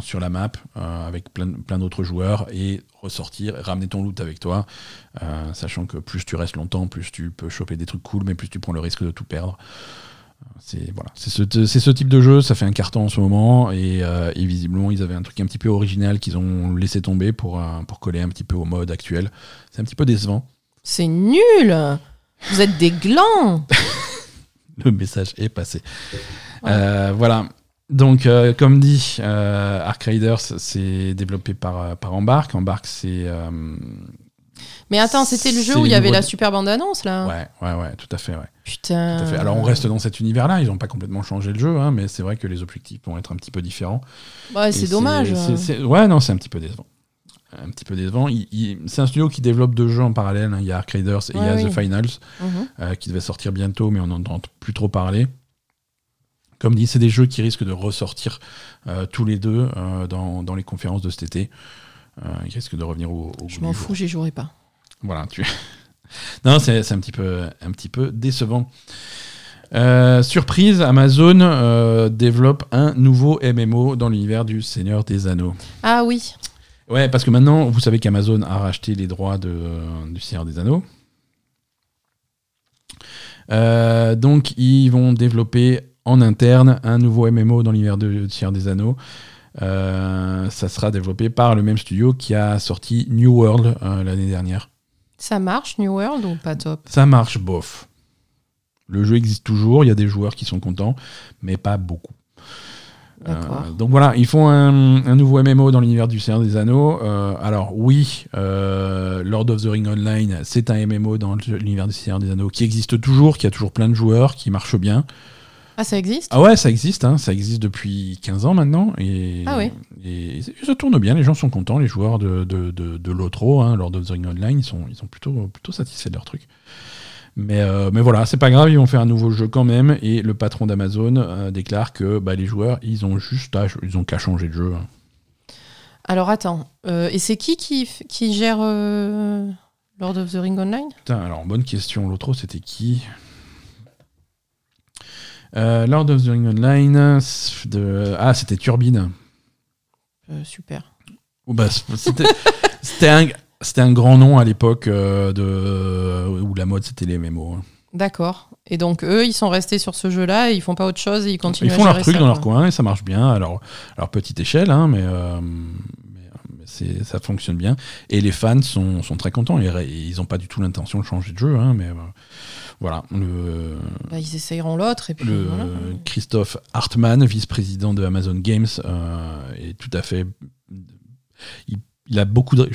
sur la map avec plein, plein d'autres joueurs et ressortir, ramener ton loot avec toi, sachant que plus tu restes longtemps, plus tu peux choper des trucs cool, mais plus tu prends le risque de tout perdre. C'est voilà, c'est ce, type de jeu, ça fait un carton en ce moment et, euh, et visiblement ils avaient un truc un petit peu original qu'ils ont laissé tomber pour, euh, pour coller un petit peu au mode actuel. C'est un petit peu décevant. C'est nul Vous êtes des glands le message est passé. Euh, voilà. Donc, comme dit, Ark Raiders, c'est développé par, par Embark. Embark, c'est. Mais attends, c'était le jeu où il y avait la super bande-annonce, là ouais, ouais, ouais, tout à fait. Ouais, Putain. tout à fait. Alors, on reste dans cet univers-là. Ils n'ont pas complètement changé le jeu, hein, mais c'est vrai que les objectifs vont être un petit peu différents. Ouais, c'est dommage. ouais, non, c'est un petit peu décevant. Un petit peu décevant. Il- il- c'est un studio qui développe deux jeux en parallèle. hein. Il y a Ark Raiders et il y a The. Finals. Mhm. euh, qui devait sortir bientôt, mais on n'entend plus trop parler. Comme dit, c'est des jeux qui risquent de ressortir euh, tous les deux euh, dans, dans les conférences de cet été. Euh, ils risquent de revenir au, au Je m'en du fous, j'y jouerai pas. Voilà, tu. non, c'est un petit peu, un petit peu décevant. Euh, surprise, Amazon euh, développe un nouveau MMO dans l'univers du Seigneur des Anneaux. Ah oui. Ouais, parce que maintenant, vous savez qu'Amazon a racheté les droits de, du Seigneur des Anneaux. Donc, ils vont développer en interne un nouveau MMO dans l'univers de Seigneur des Anneaux. Euh, ça sera développé par le même studio qui a sorti New World euh, l'année dernière. Ça marche, New World, ou pas top? Ça marche bof. Le jeu existe toujours, il y a des joueurs qui sont contents, mais pas beaucoup. Euh, donc voilà, ils font un, nouveau MMO dans l'univers du Seigneur des Anneaux. Euh, alors oui, euh, Lord of the Ring Online, c'est un MMO dans l'univers du Seigneur des Anneaux qui existe toujours, qui a toujours plein de joueurs, qui marche bien. Ah, ça existe Ah ouais, ça existe, hein, ça existe depuis 15 ans maintenant. Et, ah oui Et ça tourne bien, les gens sont contents, les joueurs de, de, de, l'Otro, hein, Lord of the Ring Online, ils sont, ils sont plutôt, plutôt satisfaits de leur truc. Mais, euh, mais voilà, c'est pas grave, ils vont faire un nouveau jeu quand même. Et le patron d'Amazon euh, déclare que bah, les joueurs, ils ont juste ils ont qu'à changer de jeu. Hein. Alors attends, euh, et c'est qui, qui qui gère Lord of the Ring Online? Putain, alors bonne question. L'autre, c'était qui? Lord of the Ring Online, de... ah, c'était Turbine. super. bah, c'était un grand nom à l'époque euh, de où la mode c'était les MMO. Hein. D'accord. Et donc eux, ils sont restés sur ce jeu-là et ils font pas autre chose et ils continuent. Ils font leur truc dans leur coin et ça marche bien. Alors, leur petite échelle, hein, mais, euh, ça fonctionne bien. Et les fans sont, sont très contents. ils n'ont pas du tout l'intention de changer de jeu, hein, mais euh, voilà. Le, bah, ils essayeront l'autre et puis. Christophe Hartmann, vice-président de Amazon Games, est tout à fait. Il, a beaucoup de.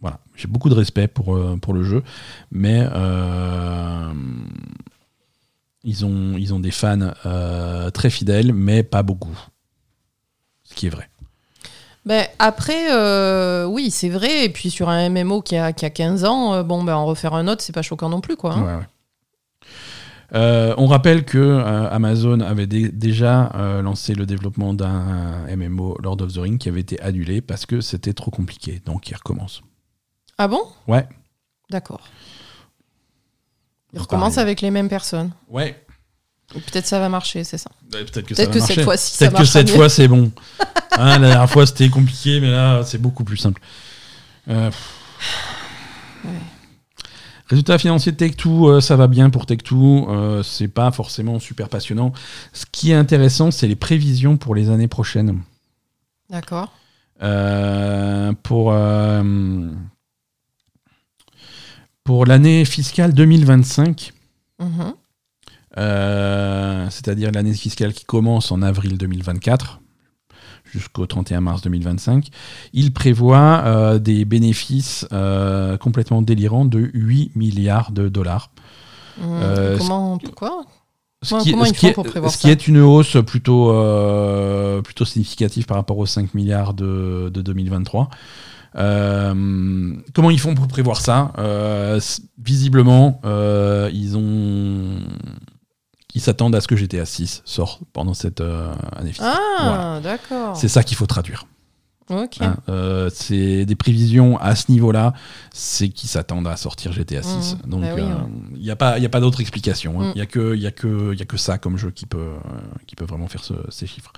Voilà, j'ai beaucoup de respect pour, euh, pour le jeu, mais euh, ils, ont, ils ont des fans euh, très fidèles, mais pas beaucoup. Ce qui est vrai. Ben, après, oui, c'est vrai. Et puis sur un MMO qui a, qui a 15 ans, bon, ben, en refaire un autre, c'est pas choquant non plus. Quoi, hein. on rappelle que Amazon avait déjà lancé le développement d'un MMO Lord of the Ring qui avait été annulé parce que c'était trop compliqué. Donc il recommence. Ah bon? Ouais. D'accord. Il recommence avec les mêmes personnes. Ouais. Peut-être ça va marcher, c'est ça. peut-être que, cette fois-ci, Peut-être que cette fois, c'est bon. Hein, la dernière fois, c'était compliqué, mais là, c'est beaucoup plus simple. Euh, Résultat financier de Tech2, euh, ça va bien pour Tech2. Euh, c'est pas forcément super passionnant. Ce qui est intéressant, c'est les prévisions pour les années prochaines. D'accord. pour pour l'année fiscale 2025, mhm. Euh, c'est-à-dire l'année fiscale qui commence en avril 2024 jusqu'au 31 mars 2025, il prévoit euh, des bénéfices euh, complètement délirants de 8 milliards de dollars. Mhm. comment Pourquoi? ce qui, est, une hausse plutôt, plutôt significative par rapport aux 5 milliards de, de 2023. Euh, comment ils font pour prévoir ça? Euh, Visiblement, ils ont ils s'attendent à ce que GTA 6 sorte pendant cette année fiscale. Ah, d'accord. C'est ça qu'il faut traduire. Ok. Hein, c'est des prévisions à ce niveau-là, c'est qu'ils s'attendent à sortir GTA 6. Mmh. Donc, bah il n'y a pas, y a pas d'autre explication. Hein. Mmh. Il n'y a, que, y a, que, y a que ça comme jeu qui peut, qui peut vraiment faire ces chiffres.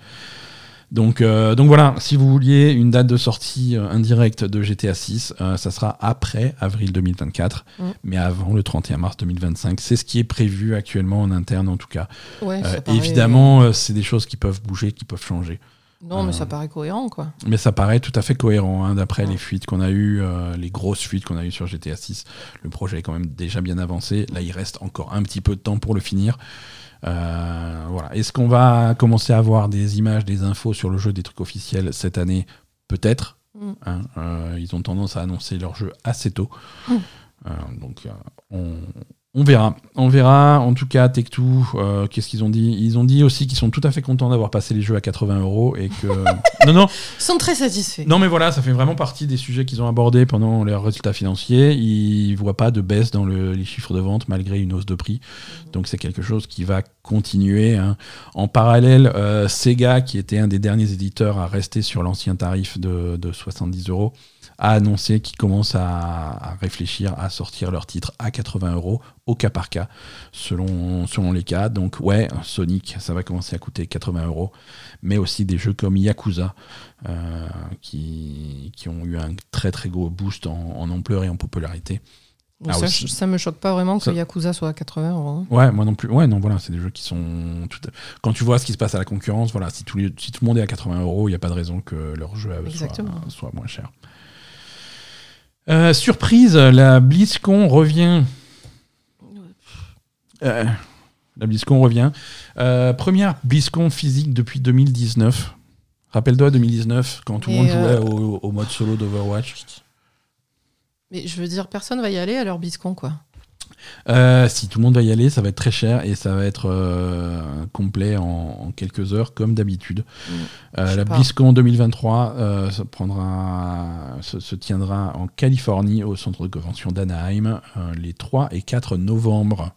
Donc, euh, donc voilà, si vous vouliez une date de sortie euh, indirecte de GTA 6, euh, ça sera après avril 2024, mm. mais avant le 31 mars 2025. C'est ce qui est prévu actuellement en interne en tout cas. évidemment, c'est des choses qui peuvent bouger, qui peuvent changer. Non, mais ça paraît cohérent, quoi. Mais ça paraît tout à fait cohérent, hein, d'après les fuites qu'on a eues, les grosses fuites qu'on a eues sur GTA 6. Le projet est quand même déjà bien avancé. Là, il reste encore un petit peu de temps pour le finir. Euh, voilà. Est-ce qu'on va commencer à avoir des images, des infos sur le jeu, des trucs officiels cette année Peut-être. Mm. Hein, euh, ils ont tendance à annoncer leur jeu assez tôt. Mm. Euh, donc on, on verra. On verra. En tout cas, Tech2, euh, qu'est-ce qu'ils ont dit? Ils ont dit aussi qu'ils sont tout à fait contents d'avoir passé les jeux à 80 euros et que. non, non. Ils sont très satisfaits. Non, mais voilà, ça fait vraiment partie des sujets qu'ils ont abordés pendant leurs résultats financiers. Ils voient pas de baisse dans les chiffres de vente malgré une hausse de prix. Donc, c'est quelque chose qui va continuer. Hein. En parallèle, euh, Sega, qui était un des derniers éditeurs à rester sur l'ancien tarif de, de 70 euros, a annoncé qu'ils commencent à, réfléchir à sortir leurs titres à 80 euros au cas par cas, selon, selon les cas. Donc ouais, Sonic, ça va commencer à coûter 80 euros, mais aussi des jeux comme Yakuza, euh, qui, qui ont eu un très très gros boost en, en ampleur et en popularité. Ah, ça, ça me choque pas vraiment que Ça- Yakuza soit à 80 euros. hein. Ouais, moi non plus. Ouais, non, voilà, c'est des jeux qui sont. tout Quand tu vois ce qui se passe à la concurrence, voilà, si tout, les- si tout le monde est à 80 euros, il n'y a pas de raison que leur jeu euh, soit, soit moins cher. Euh, surprise, la BlizzCon revient. Euh, la BlizzCon revient. Euh, première BlizzCon physique depuis 2019. Rappelle-toi 2019, quand tout le monde jouait au, au mode solo d'Overwatch. Mais je veux dire, personne va y aller à leur biscon, quoi. Euh, si tout le monde va y aller, ça va être très cher et ça va être euh, complet en, en quelques heures, comme d'habitude. Mm. Euh, la. BlizzCon 2023 euh, se, prendra, se, se tiendra en Californie, au centre de convention d'Anaheim, euh, les 3 et 4 novembre.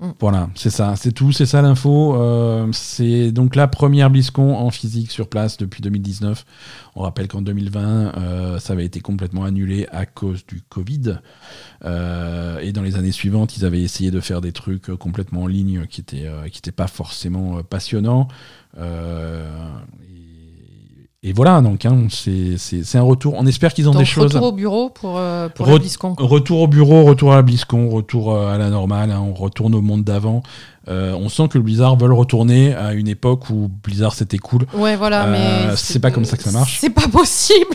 Mm. Voilà, c'est ça, c'est tout, c'est ça l'info. Euh, c'est donc la première BlizzCon en physique sur place depuis 2019. On rappelle qu'en 2020, euh, ça avait été complètement annulé à cause du Covid. Euh, et dans les années suivantes, ils avaient essayé de faire des trucs complètement en ligne qui n'étaient pas forcément passionnants. Et, voilà, donc hein, c'est c'est- c'est un retour. On espère qu'ils ont Donc, des choses. retour au bureau pour, euh, pour Re- la BlizzCon. Retour au bureau, retour à la BlizzCon, retour euh, à la normale, hein, on retourne au monde d'avant. Euh, on sent que le Blizzard veulent retourner à une époque où Blizzard c'était cool. Ouais, voilà, Euh, mais. c'est pas comme ça que ça marche. C'est pas possible.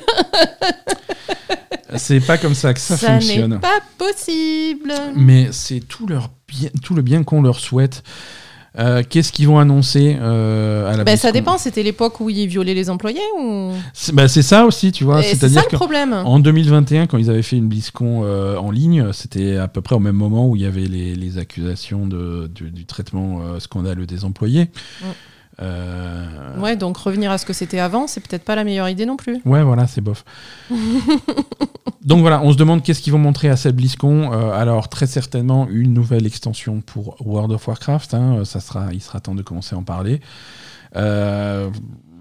C'est pas comme ça que ça, fonctionne. pas possible. Mais c'est tout, leur bien, tout le bien qu'on leur souhaite. Euh, Qu'est-ce qu'ils vont annoncer euh, à la Ben, ça dépend, c'était l'époque où ils violaient les employés ou? C'est bah, ça aussi, tu vois. C'est ça le problème. En 2021, quand ils avaient fait une BlizzCon euh, en ligne, c'était à peu près au même moment où il y avait les, les accusations de, du, du traitement scandaleux des employés. Mm. Euh, Ouais, donc revenir à ce que c'était avant, c'est peut-être pas la meilleure idée non plus. Ouais, voilà, c'est bof. Donc voilà, on se demande qu'est-ce qu'ils vont montrer à cette BlizzCon. Euh, alors très certainement une nouvelle extension pour World of Warcraft. hein, ça sera, il sera temps de commencer à en parler. Euh,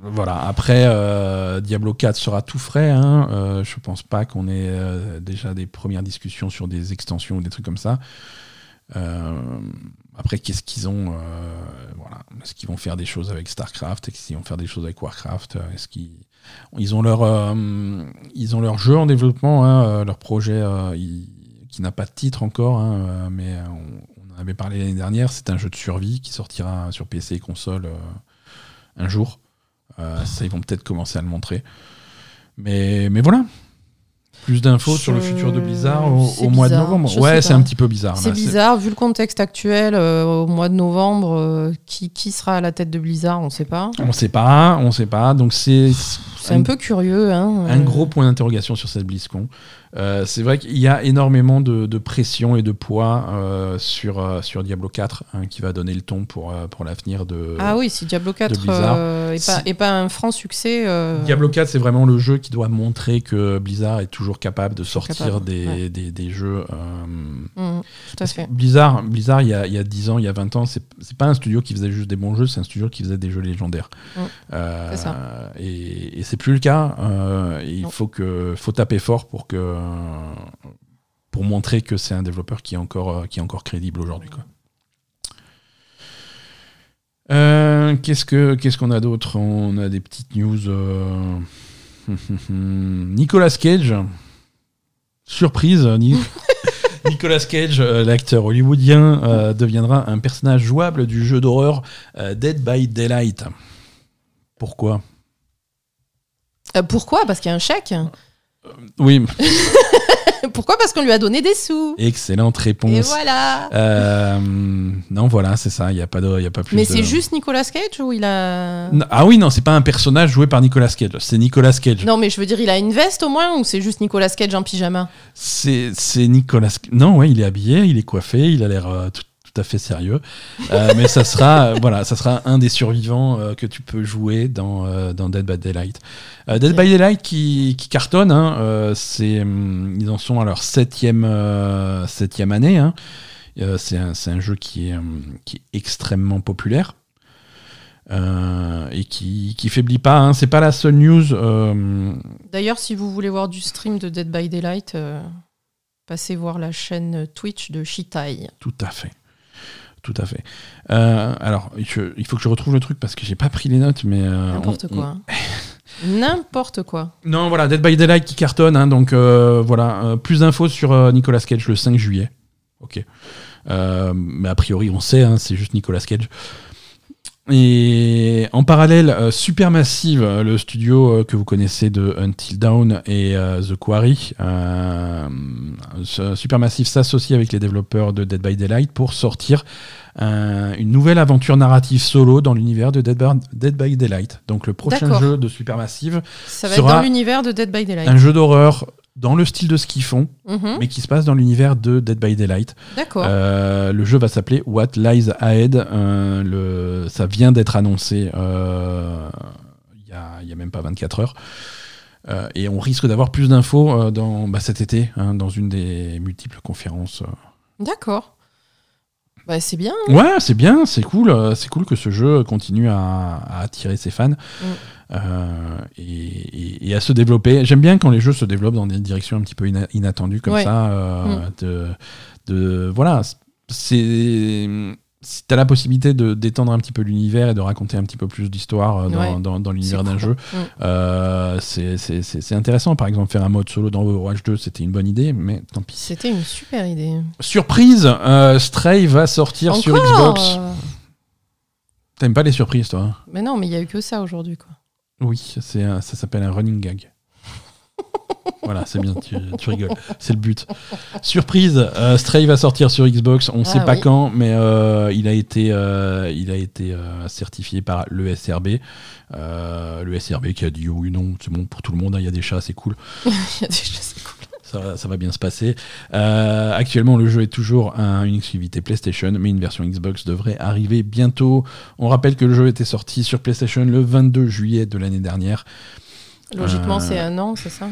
voilà. Après, euh, Diablo 4 sera tout frais. Hein. Euh, je pense pas qu'on ait euh, déjà des premières discussions sur des extensions ou des trucs comme ça. Euh, après, qu'est-ce qu'ils ont euh, Voilà, est-ce qu'ils vont faire des choses avec Starcraft? Est-ce qu'ils vont faire des choses avec Warcraft? Est-ce qu'ils ils ont leur euh, ont leur jeu en développement, hein, euh, leur projet euh, qui n'a pas de titre encore, hein, euh, mais euh, on, en avait parlé l'année dernière. C'est un jeu de survie qui sortira sur PC et console euh, un jour. Euh, ça, ils vont peut-être commencer à le montrer. Mais, mais voilà. Plus d'infos sur le futur de Blizzard au, mois de novembre. je Ouais, c'est un petit peu bizarre. C'est bizarre, vu le contexte actuel, euh, au mois de novembre, euh, qui, qui sera à la tête de Blizzard, on ne sait pas. On sait pas, on sait pas. Donc c'est C'est un peu curieux. Hein, un euh. gros point d'interrogation sur cette BlizzCon. Euh, c'est vrai qu'il y a énormément de, de pression et de poids euh, sur, euh, sur Diablo 4 hein, qui va donner le ton pour, pour l'avenir de. Ah oui, si Diablo 4 Blizzard. euh, est, pas, Si- est pas un franc succès. Diablo 4, c'est vraiment le jeu qui doit montrer que Blizzard est toujours capable de sortir capable, des, ouais. des, des jeux. euh, mm, tout à fait. Blizzard, Blizzard, il y a, il y a 10 ans, il y a 20 ans, c'est pas un studio qui faisait juste des bons jeux, c'est un studio qui faisait des jeux légendaires. Mm, Euh, c'est ça. Et, et c'est plus le cas. euh, il Non. faut, que, faut taper fort pour, que, pour montrer que c'est un développeur qui est encore, euh, qui est encore crédible aujourd'hui. quoi. Euh, Qu'est-ce que- qu'est-ce qu'on a d'autre? On a des petites news. euh, Nicolas Cage. Surprise, Ni- Nicolas Cage, l'acteur hollywoodien, euh, deviendra un personnage jouable du jeu d'horreur Dead by Daylight. Pourquoi? Euh, pourquoi? Parce qu'il y a un chèque. Oui, pourquoi? Parce qu'on lui a donné des sous. excellente Et réponse. voilà. Euh, non, voilà, c'est ça. Il n'y a pas de, il y a pas plus. Mais de- c'est juste Nicolas Cage ou il a. Non, Ah oui, non, c'est pas un personnage joué par Nicolas Cage. C'est Nicolas Cage. Non, mais je veux dire, il a une veste au moins ou c'est juste Nicolas Cage en pyjama? C'est c'est Nicolas. Non, ouais, il est habillé, il est coiffé, il a l'air euh, tout, tout à fait sérieux. Euh, mais ça sera, euh, voilà, ça sera un des survivants euh, que tu peux jouer dans, euh, dans Dead by Daylight. Dead by Daylight qui, qui cartonne. hein, c'est, hum, ils en sont à leur septième, septième année. hein. C'est un, un jeu qui est, hum, qui est extrêmement populaire. euh, et qui, qui faiblit pas. Hein. C'est pas la seule news. euh, D'ailleurs, si vous voulez voir du stream de Dead by Daylight, euh, passez voir la chaîne Twitch de Shitai. Tout à fait. Tout à fait. Euh, alors, je- il faut que je retrouve le truc parce que j'ai pas pris les notes, mais. euh, N'importe on- quoi. hein. N'importe quoi. on- Non, voilà, Dead by Daylight qui cartonne, hein, donc euh, voilà. euh, plus d'infos sur euh, Nicolas Cage le 5 juillet. Ok. Mais a priori, on sait, hein, c'est juste Nicolas Cage. Et en parallèle, euh, Supermassive, euh, le studio euh, que vous connaissez de Until Dawn et The Quarry, Supermassive s'associe avec les développeurs de Dead by Daylight pour sortir un- une nouvelle aventure narrative solo dans l'univers de Dead by, Dead by Daylight. Donc le prochain jeu de Supermassive, Ça va Sera être dans l'univers de Dead by Daylight. un jeu d'horreur dans le style de ce qu'ils font, Mhm. mais qui se passe dans l'univers de Dead by Daylight. D'accord. Euh, le jeu va s'appeler What Lies Ahead. Euh, le, ça vient d'être annoncé euh, il y, a, même pas 24 heures. Et on risque d'avoir plus d'infos dans bah, cet été, hein, dans une des multiples conférences. D'accord. Bah, c'est bien. Ouais, c'est bien, c'est cool. euh, C'est cool que ce jeu continue à, à attirer ses fans euh, et, et- et à se développer. J'aime bien quand les jeux se développent dans des directions un petit peu ina- inattendues comme Ouais. ça. euh, de, de- voilà, c'est si tu as la possibilité de d'étendre un petit peu l'univers et de raconter un petit peu plus d'histoire euh, dans, Ouais. dans- dans l'univers d'un jeu, Mm. euh, c'est- intéressant. Par exemple, faire un mode solo dans Overwatch 2, c'était une bonne idée, mais tant pis. C'était une super idée. Surprise, euh, Stray va sortir sur Xbox. T'aimes pas les surprises, toi hein? Mais non, mais il y a eu que ça aujourd'hui, quoi. Oui, ça s'appelle un running gag. voilà, c'est bien, tu, tu rigoles. C'est le but. Surprise, euh, Stray va sortir sur Xbox. On ne sait Ah pas oui. quand, mais euh, il a été, euh, il a été certifié par l'ESRB. Euh, L'ESRB qui a dit oui, non, c'est bon pour tout le monde, hein, il y a des chats, c'est cool. Il y a des choses c'est cool. Ça, va- ça va bien se passer. Euh, actuellement, le jeu est toujours un- une exclusivité PlayStation, mais une version Xbox devrait arriver bientôt. On rappelle que le jeu était sorti sur PlayStation le 22 juillet de l'année dernière. Logiquement, Euh, c'est un an, c'est ça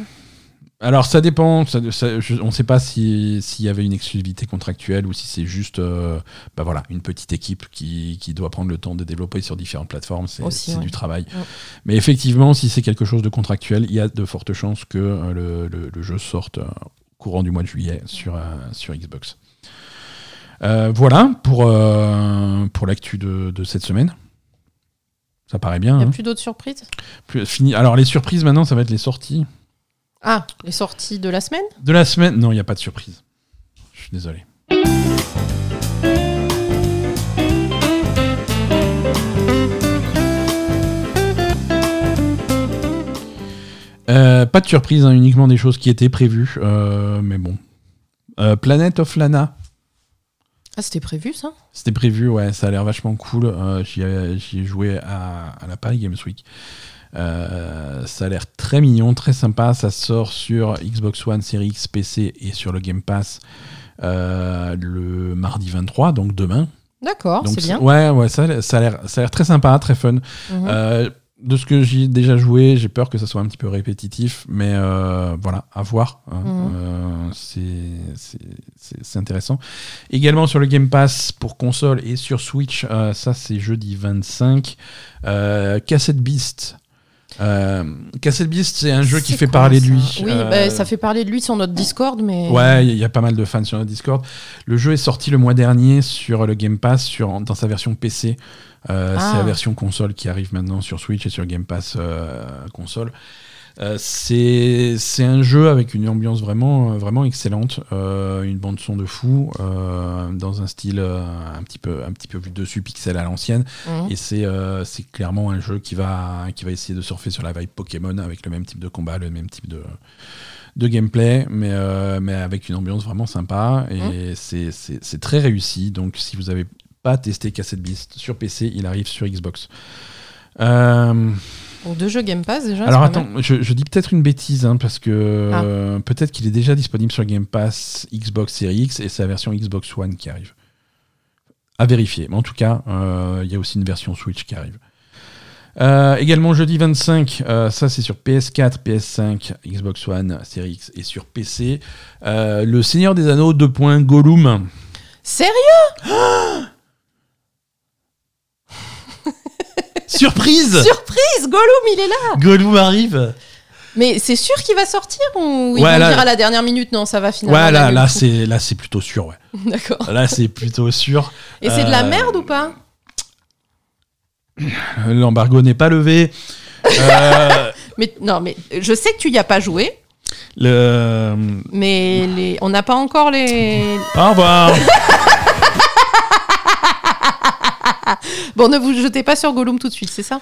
Alors ça dépend, ça- ça- je- on ne sait pas si- s'il y avait une exclusivité contractuelle ou si c'est juste euh, bah voilà, une petite équipe qui, qui doit prendre le temps de développer sur différentes plateformes, c'est ouais. du travail. Ouais. Mais effectivement, si c'est quelque chose de contractuel, il y a de fortes chances que euh, le, le- le jeu sorte euh, courant du mois de juillet sur, euh, sur Xbox. Euh, voilà pour, euh, pour l'actu de, de cette semaine. Ça paraît bien. Il n'y a hein. plus d'autres surprises Plus- fini. Alors les surprises maintenant, ça va être les sorties. Ah, les sorties de la semaine? De la semaine? Non, il n'y a pas de surprise. Je suis désolé. Euh, pas de surprise, hein, uniquement des choses qui étaient prévues. euh, mais bon. Euh, Planet of Lana, Ah, c'était prévu, ça? C'était prévu, ouais, ça a l'air vachement cool. Euh, J'y ai, joué à, à la Paris Games Week. Euh, ça a l'air très mignon, très sympa. Ça sort sur Xbox One, Series X, PC et sur le Game Pass euh, le mardi 23, donc demain. D'accord, c'est bien. Ouais, ouais, ça, ça a l'air ça a l'air très sympa, très fun. Mhm. De ce que j'ai déjà joué, j'ai peur que ça soit un petit peu répétitif, mais euh, voilà, à voir. hein. Mhm. Euh, c'est- c'est c'est- c'est intéressant. Également sur le Game Pass pour console et sur Switch, euh, ça c'est jeudi 25. Euh, Cassette Beast. Euh, Cassette Beast, c'est un jeu qui fait parler de lui. Oui, Euh, bah, ça fait parler de lui sur notre Discord, mais. Ouais, il y a pas mal de fans sur le Discord. Le jeu est sorti le mois dernier sur le Game Pass sur, dans sa version PC. Euh, Ah. C'est la version console qui arrive maintenant sur Switch et sur Game Pass euh, console. Euh, c'est un jeu avec une ambiance vraiment, euh, vraiment excellente, euh, une bande son de fou, euh, dans un style un petit peu, un petit peu vu dessus pixel à l'ancienne. Mhm. Et c'est c'est clairement un jeu qui va, qui va essayer de surfer sur la vibe Pokémon avec le même type de combat, le même type de, de gameplay, mais, euh, mais avec une ambiance vraiment sympa. Et c'est- c'est c'est très réussi. Donc si vous n'avez pas testé Cassette Beast sur PC, il arrive sur Xbox. Euh, Deux jeux Game Pass déjà. alors attends, je, je dis peut-être une bêtise, hein, parce que Ah. euh, peut-être qu'il est déjà disponible sur Game Pass Xbox Series X et c'est la version Xbox One qui arrive. À vérifier. Mais en tout cas, euh, il y a aussi une version Switch qui arrive. Euh, également jeudi 25, euh, ça c'est sur PS4, PS5, Xbox One, Series X et sur PC. euh, le Seigneur des Anneaux 2. Gollum. Sérieux? Surprise Surprise Gollum, il est là Gollum arrive Mais c'est sûr qu'il va sortir ou ils Ouais, vont là- dire à la dernière minute non, ça va finalement. Ouais, là, là c'est là c'est plutôt sûr. Ouais. D'accord. Là, c'est plutôt sûr. Et c'est de la Euh, merde ou pas? L'embargo n'est pas levé. Euh, Mais non, mais je sais que tu y as pas joué, le... mais les... on n'a pas encore les. Au revoir. Bon, ne vous jetez pas sur Gollum tout de suite, c'est ça?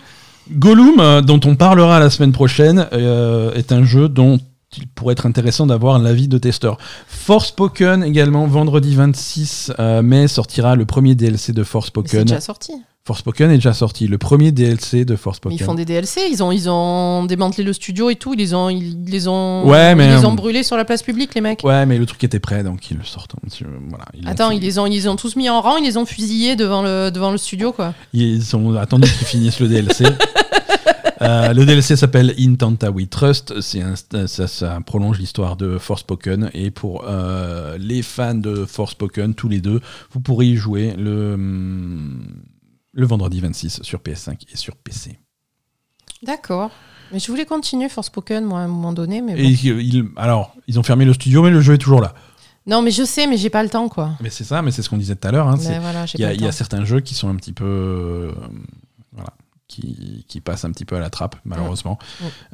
Gollum, euh, dont on parlera la semaine prochaine, euh, est un jeu dont il pourrait être intéressant d'avoir l'avis de testeurs. Forspoken également, vendredi 26 euh, mai, sortira le premier DLC de Mais C'est Forspoken. déjà sorti. Forspoken est déjà sorti, le premier DLC de Mais Forspoken. ils font des DLC, ils ont, ils ont démantelé le studio et tout, ils les ont, ils les ont, Ouais, mais, ils les euh, ont brûlés sur la place publique, les mecs. Ouais, mais le truc était prêt, donc ils le sortent. Euh, Voilà, ils Attends, ils les ont, ils les ont tous mis en rang, ils les ont fusillés devant le, devant le studio, quoi. Ils ont attendu qu'ils finissent le DLC. Euh, le DLC s'appelle In Tanta We Trust. Un- ça, ça prolonge l'histoire de Forspoken. Et pour euh, les fans de Forspoken, tous les deux, vous pourrez y jouer le, hum, le vendredi 26 sur PS5 et sur PC. D'accord. Mais je voulais continuer Forspoken, moi, à un moment donné, mais bon. Et ils, alors, ils ont fermé le studio, mais le jeu est toujours là. Non, mais je sais, mais j'ai pas le temps, quoi. Mais c'est ça, mais c'est ce qu'on disait tout à l'heure. hein, voilà, Il y, a- y certains jeux qui sont un petit peu. euh, voilà. Qui, qui passent un petit peu à la trappe, malheureusement.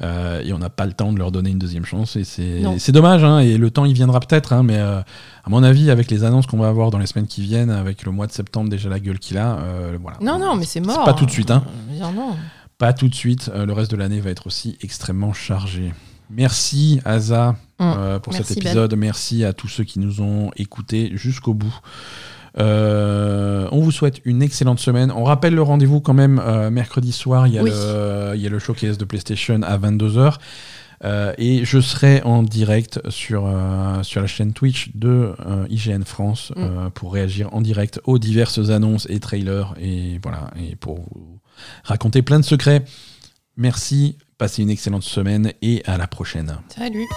Euh, et on n'a pas le temps de leur donner une deuxième chance. Et c'est dommage. hein, et le temps, il viendra peut-être. hein, mais euh, à mon avis, avec les annonces qu'on va avoir dans les semaines qui viennent, avec le mois de septembre déjà la gueule qu'il a, euh, voilà. Non, non, mais c'est mort. pas tout de suite, hein. Non. Pas tout de suite. le reste de l'année va être aussi extrêmement chargé. Merci, Asa, Mm. pour Merci, cet Ben. épisode. Merci à tous ceux qui nous ont écoutés jusqu'au bout. Euh, on vous souhaite une excellente semaine. On rappelle le rendez-vous quand même euh, mercredi soir. Il y, a Oui. le, il y a le showcase de PlayStation à 22h. Euh, et je serai en direct sur, euh, sur la chaîne Twitch de euh, IGN France Mm. pour réagir en direct aux diverses annonces et trailers et voilà et pour vous raconter plein de secrets. Merci, passez une excellente semaine et à la prochaine. Salut.